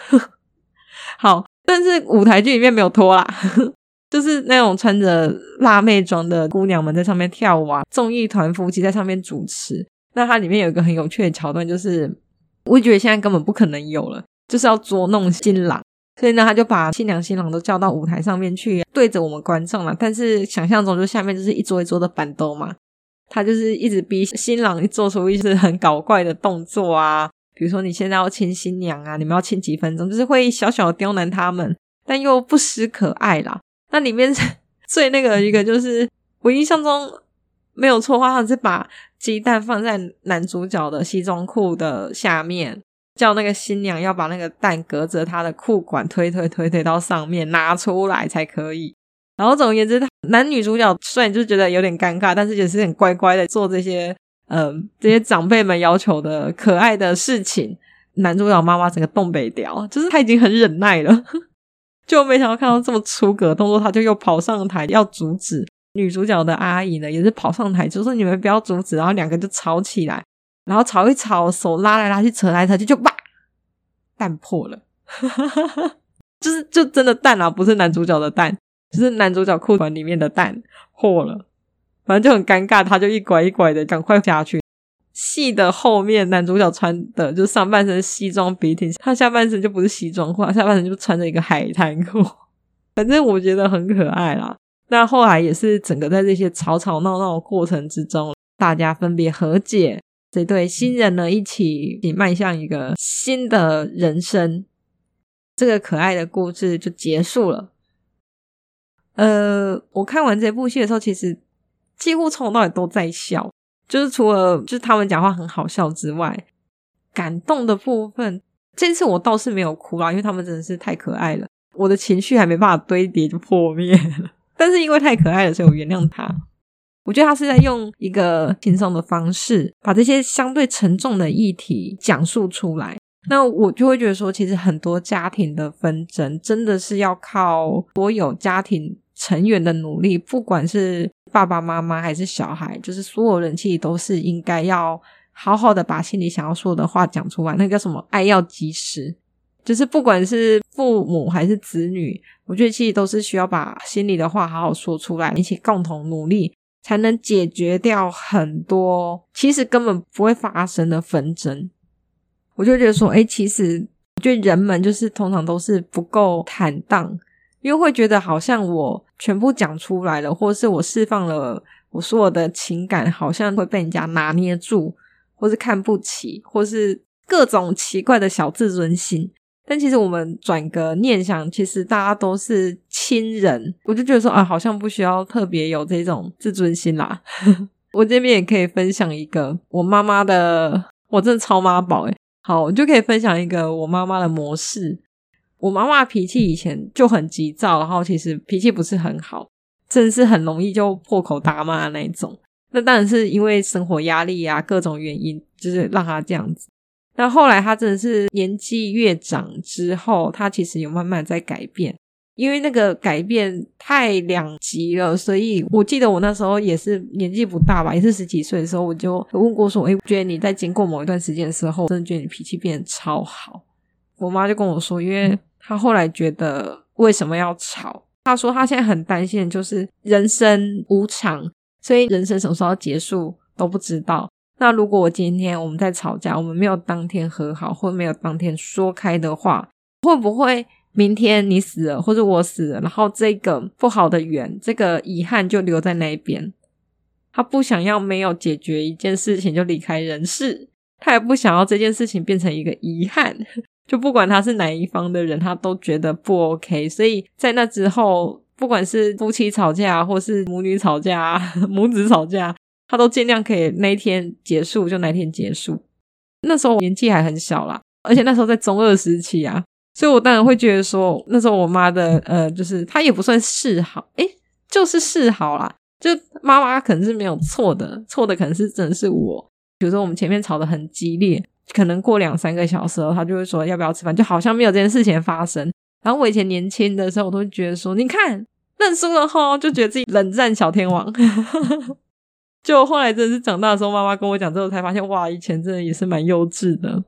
好，但是舞台剧里面没有拖啦，[laughs] 就是那种穿着辣妹装的姑娘们在上面跳舞啊，综艺团夫妻在上面主持。那它里面有一个很有趣的桥段，就是我觉得现在根本不可能有了，就是要捉弄新郎。所以呢，他就把新娘新郎都叫到舞台上面去，对着我们观众了。但是想象中，就下面就是一桌一桌的板凳嘛。他就是一直逼新郎做出一些很搞怪的动作啊，比如说你现在要亲新娘啊，你们要亲几分钟，就是会小小的刁难他们，但又不失可爱啦。那里面 [laughs] 最那个一个就是我印象中没有错话，他是把鸡蛋放在男主角的西装裤的下面。叫那个新娘要把那个蛋隔着她的裤管推推推推到上面拿出来才可以。然后总而言之，男女主角虽然就觉得有点尴尬，但是也是很乖乖的做这些嗯、呃、这些长辈们要求的可爱的事情。男主角妈妈整个东北调，就是他已经很忍耐了，[laughs] 就没想到看到这么出格的动作，他就又跑上台要阻止。女主角的阿姨呢，也是跑上台就说：“你们不要阻止。”然后两个就吵起来。然后吵一吵，手拉来拉去，扯来扯去，就叭，蛋破了，[laughs] 就是就真的蛋啊，不是男主角的蛋，就是男主角裤管里面的蛋破了，反正就很尴尬，他就一拐一拐的赶快下去。戏的后面，男主角穿的就是上半身西装笔挺，他下半身就不是西装裤，他下半身就穿着一个海滩裤，[laughs] 反正我觉得很可爱啦。那后来也是整个在这些吵吵闹闹的过程之中，大家分别和解。这对新人呢，一起迈向一个新的人生，这个可爱的故事就结束了。呃，我看完这部戏的时候，其实几乎从头到尾都在笑，就是除了就是他们讲话很好笑之外，感动的部分，这次我倒是没有哭啦，因为他们真的是太可爱了，我的情绪还没办法堆叠就破灭了。[laughs] 但是因为太可爱了，所以我原谅他。我觉得他是在用一个轻松的方式，把这些相对沉重的议题讲述出来。那我就会觉得说，其实很多家庭的纷争，真的是要靠所有家庭成员的努力，不管是爸爸妈妈还是小孩，就是所有人其实都是应该要好好的把心里想要说的话讲出来。那个叫什么？爱要及时，就是不管是父母还是子女，我觉得其实都是需要把心里的话好好说出来，一起共同努力。才能解决掉很多其实根本不会发生的纷争。我就觉得说，诶，其实我觉得人们就是通常都是不够坦荡，因为会觉得好像我全部讲出来了，或是我释放了我所有的情感，好像会被人家拿捏住，或是看不起，或是各种奇怪的小自尊心。但其实我们转个念想，其实大家都是亲人，我就觉得说啊，好像不需要特别有这种自尊心啦。[laughs] 我这边也可以分享一个我妈妈的，我真的超妈宝诶。好，我就可以分享一个我妈妈的模式。我妈妈脾气以前就很急躁，然后其实脾气不是很好，真的是很容易就破口大骂那一种。那当然是因为生活压力啊，各种原因，就是让她这样子。那后来他真的是年纪越长之后，他其实有慢慢在改变，因为那个改变太两极了，所以我记得我那时候也是年纪不大吧，也是十几岁的时候，我就问过说：“诶，我觉得你在经过某一段时间的时候，真的觉得你脾气变得超好。”我妈就跟我说，因为她后来觉得为什么要吵？她说她现在很担心，就是人生无常，所以人生什么时候结束都不知道。那如果我今天我们在吵架，我们没有当天和好，或没有当天说开的话，会不会明天你死了，或者我死了，然后这个不好的缘，这个遗憾就留在那边？他不想要没有解决一件事情就离开人世，他也不想要这件事情变成一个遗憾，[laughs] 就不管他是哪一方的人，他都觉得不 OK。所以在那之后，不管是夫妻吵架，或是母女吵架，[laughs] 母子吵架。他都尽量可以那一天结束就那一天结束。那时候我年纪还很小啦，而且那时候在中二时期啊，所以我当然会觉得说，那时候我妈的呃，就是她也不算示好，诶，就是示好啦。就妈妈可能是没有错的，错的可能是真的是我。比如说我们前面吵得很激烈，可能过两三个小时后，她就会说要不要吃饭，就好像没有这件事情发生。然后我以前年轻的时候，我都会觉得说，你看认输了齁，就觉得自己冷战小天王。[laughs] 就后来真的是长大的时候，妈妈跟我讲之后，才发现哇，以前真的也是蛮幼稚的。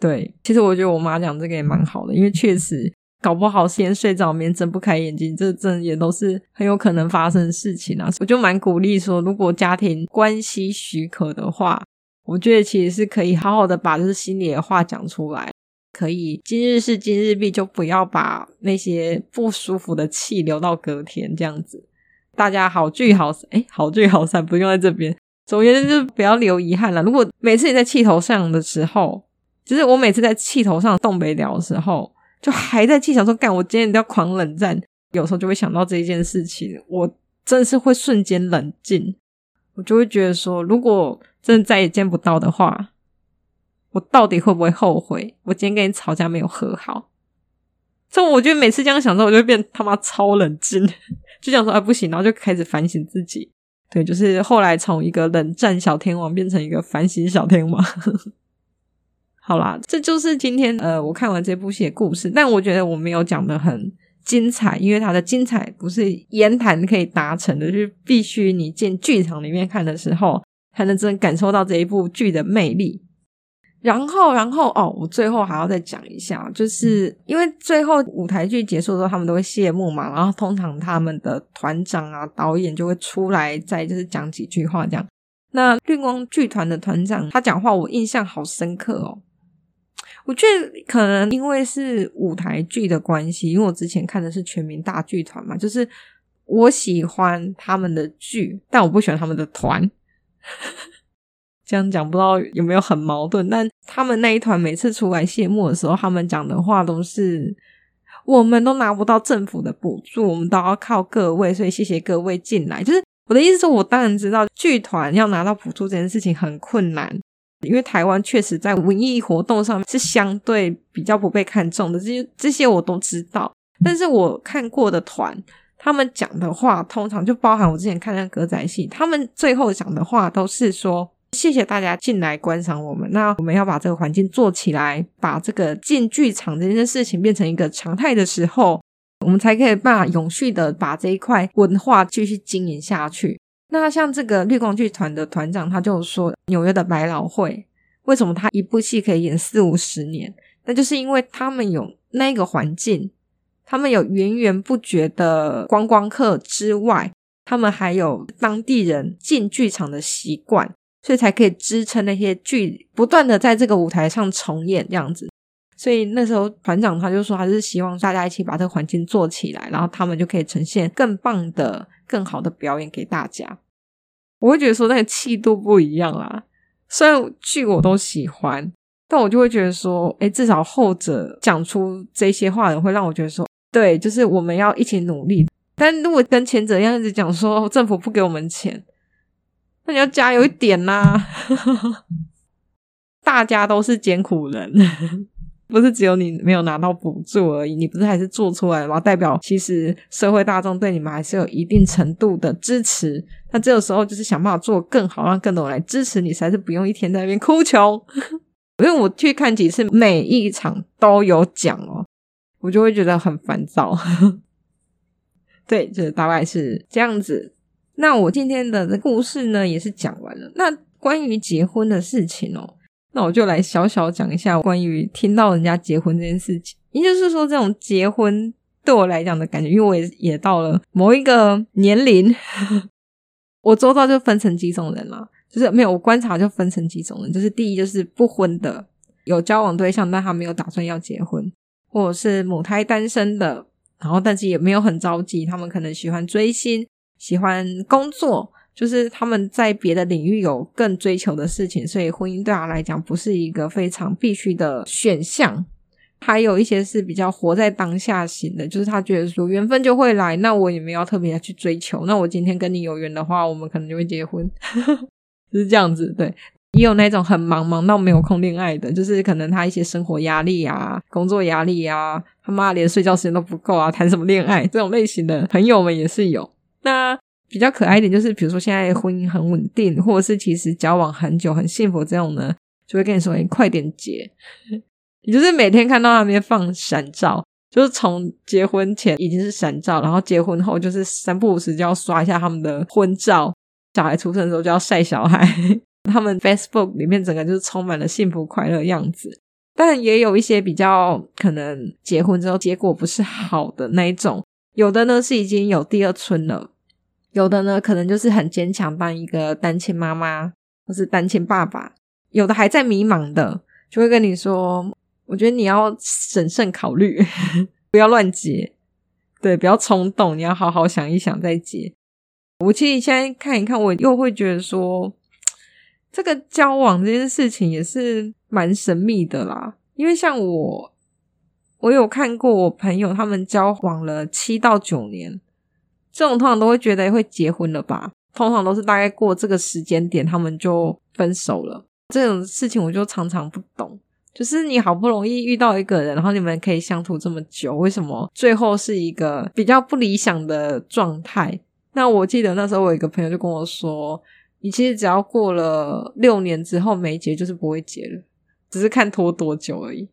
对，其实我觉得我妈讲这个也蛮好的，因为确实搞不好先睡着，明天睁不开眼睛，这真也都是很有可能发生的事情啊。我就蛮鼓励说，如果家庭关系许可的话，我觉得其实是可以好好的把就是心里的话讲出来，可以今日事今日毕，就不要把那些不舒服的气留到隔天这样子。大家好聚好散，诶，好聚好散不用在这边。总而言之，就是不要留遗憾了。如果每次你在气头上的时候，就是我每次在气头上动不了的时候，就还在气想说干，我今天一定要狂冷战。有时候就会想到这一件事情，我真的是会瞬间冷静。我就会觉得说，如果真的再也见不到的话，我到底会不会后悔？我今天跟你吵架没有和好？所以我觉得每次这样想之后，我就会变他妈超冷静。就想说啊，不行，然后就开始反省自己。对，就是后来从一个冷战小天王变成一个反省小天王。[laughs] 好啦，这就是今天呃，我看完这部戏的故事。但我觉得我没有讲的很精彩，因为它的精彩不是言谈可以达成的，就是必须你进剧场里面看的时候，才能真感受到这一部剧的魅力。然后，然后哦，我最后还要再讲一下，就是因为最后舞台剧结束的时候，他们都会谢幕嘛，然后通常他们的团长啊、导演就会出来再就是讲几句话这样。那绿光剧团的团长他讲话，我印象好深刻哦。我觉得可能因为是舞台剧的关系，因为我之前看的是全民大剧团嘛，就是我喜欢他们的剧，但我不喜欢他们的团。这样讲不知道有没有很矛盾，但他们那一团每次出来谢幕的时候，他们讲的话都是：我们都拿不到政府的补助，我们都要靠各位，所以谢谢各位进来。就是我的意思是，我当然知道剧团要拿到补助这件事情很困难，因为台湾确实在文艺活动上面是相对比较不被看重的，这些这些我都知道。但是我看过的团，他们讲的话通常就包含我之前看那个歌仔戏，他们最后讲的话都是说。谢谢大家进来观赏我们。那我们要把这个环境做起来，把这个进剧场这件事情变成一个常态的时候，我们才可以把永续的把这一块文化继续经营下去。那像这个绿光剧团的团长，他就说，纽约的百老汇为什么他一部戏可以演四五十年？那就是因为他们有那个环境，他们有源源不绝的观光客之外，他们还有当地人进剧场的习惯。所以才可以支撑那些剧不断的在这个舞台上重演这样子。所以那时候团长他就说，他是希望大家一起把这个环境做起来，然后他们就可以呈现更棒的、更好的表演给大家。我会觉得说那个气度不一样啦。虽然剧我都喜欢，但我就会觉得说，诶，至少后者讲出这些话的人会让我觉得说，对，就是我们要一起努力。但如果跟前者一样一直讲说政府不给我们钱，那你要加油一点呐、啊！[laughs] 大家都是艰苦人。[laughs] 不是只有你没有拿到补助而已，你不是还是做出来了吗？代表其实社会大众对你们还是有一定程度的支持。那这个时候就是想办法做更好，让更多人来支持你，才是不用一天在那边哭穷。[laughs] 因为我去看几次，每一场都有奖哦，我就会觉得很烦躁。对，就是大概是这样子。那我今天的故事呢，也是讲完了。那关于结婚的事情哦。那我就来小小讲一下关于听到人家结婚这件事情，也就是说，这种结婚对我来讲的感觉，因为我也也到了某一个年龄，[laughs] 我周遭就分成几种人了，就是没有我观察就分成几种人，就是第一就是不婚的，有交往对象但他没有打算要结婚，或者是母胎单身的，然后但是也没有很着急，他们可能喜欢追星，喜欢工作。就是他们在别的领域有更追求的事情，所以婚姻对他来讲不是一个非常必须的选项。还有一些是比较活在当下型的，就是他觉得说缘分就会来，那我也没有特别去追求。那我今天跟你有缘的话，我们可能就会结婚，就 [laughs] 是这样子。对，也有那种很忙，忙到没有空恋爱的，就是可能他一些生活压力啊、工作压力啊，他妈连睡觉时间都不够啊，谈什么恋爱？这种类型的朋友们也是有。那。比较可爱一点，就是比如说现在婚姻很稳定，或者是其实交往很久很幸福这种呢，就会跟你说：“你快点结。” [laughs] 你就是每天看到那边放闪照，就是从结婚前已经是闪照，然后结婚后就是三不五时就要刷一下他们的婚照，小孩出生的时候就要晒小孩，[laughs] 他们 Facebook 里面整个就是充满了幸福快乐样子。但也有一些比较可能结婚之后结果不是好的那一种，有的呢是已经有第二春了。有的呢，可能就是很坚强，当一个单亲妈妈或是单亲爸爸；有的还在迷茫的，就会跟你说：“我觉得你要审慎考虑，[laughs] 不要乱结，对，不要冲动，你要好好想一想再结。”我其实现在看一看，我又会觉得说，这个交往这件事情也是蛮神秘的啦。因为像我，我有看过我朋友他们交往了七到九年。这种通常都会觉得会结婚了吧？通常都是大概过这个时间点，他们就分手了。这种事情我就常常不懂，就是你好不容易遇到一个人，然后你们可以相处这么久，为什么最后是一个比较不理想的状态？那我记得那时候我一个朋友就跟我说：“你其实只要过了六年之后没结，就是不会结了，只是看拖多久而已。”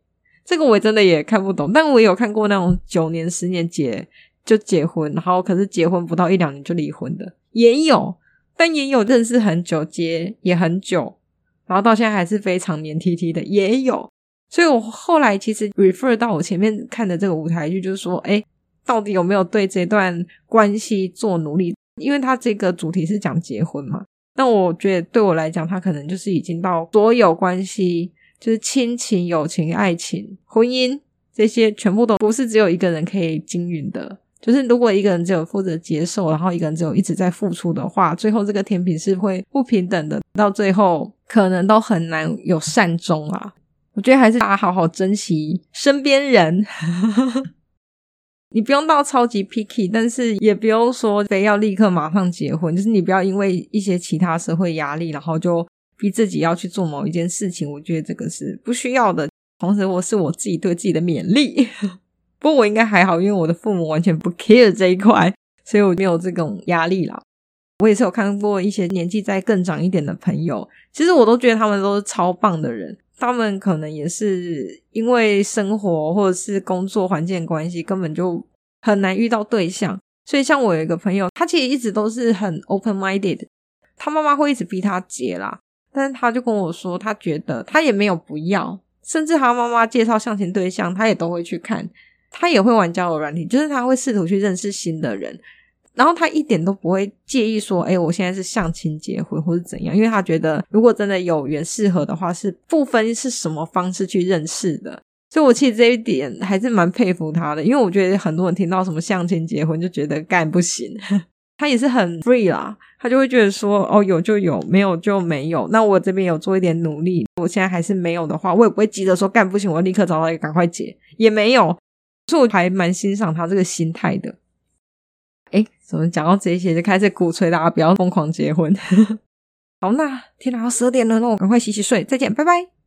这个我真的也看不懂，但我有看过那种九年、十年结。就结婚，然后可是结婚不到一两年就离婚的也有，但也有认识很久，结也很久，然后到现在还是非常黏 T T 的也有。所以我后来其实 refer 到我前面看的这个舞台剧，就是说，哎，到底有没有对这段关系做努力？因为他这个主题是讲结婚嘛。那我觉得对我来讲，他可能就是已经到所有关系，就是亲情、友情、爱情、婚姻这些，全部都不是只有一个人可以经营的。就是如果一个人只有负责接受，然后一个人只有一直在付出的话，最后这个天平是会不平等的，到最后可能都很难有善终啊。我觉得还是大家好好珍惜身边人，[laughs] 你不用到超级 picky，但是也不用说非要立刻马上结婚，就是你不要因为一些其他社会压力，然后就逼自己要去做某一件事情。我觉得这个是不需要的。同时，我是我自己对自己的勉励。[laughs] 不过我应该还好，因为我的父母完全不 care 这一块，所以我没有这种压力啦。我也是有看过一些年纪再更长一点的朋友，其实我都觉得他们都是超棒的人。他们可能也是因为生活或者是工作环境关系，根本就很难遇到对象。所以像我有一个朋友，他其实一直都是很 open minded，他妈妈会一直逼他结啦，但是他就跟我说，他觉得他也没有不要，甚至他妈妈介绍相亲对象，他也都会去看。他也会玩交友软体，就是他会试图去认识新的人，然后他一点都不会介意说，哎，我现在是相亲结婚或是怎样，因为他觉得如果真的有缘适合的话，是不分是什么方式去认识的。所以我其实这一点还是蛮佩服他的，因为我觉得很多人听到什么相亲结婚就觉得干不行，[laughs] 他也是很 free 啦，他就会觉得说，哦，有就有，没有就没有。那我这边有做一点努力，我现在还是没有的话，我也不会急着说干不行，我立刻找到一个赶快结，也没有。所以我还蛮欣赏他这个心态的。哎，怎么讲到这些就开始鼓吹大家不要疯狂结婚？[laughs] 好，那天哪，要十二点了，那我赶快洗洗睡，再见，拜拜。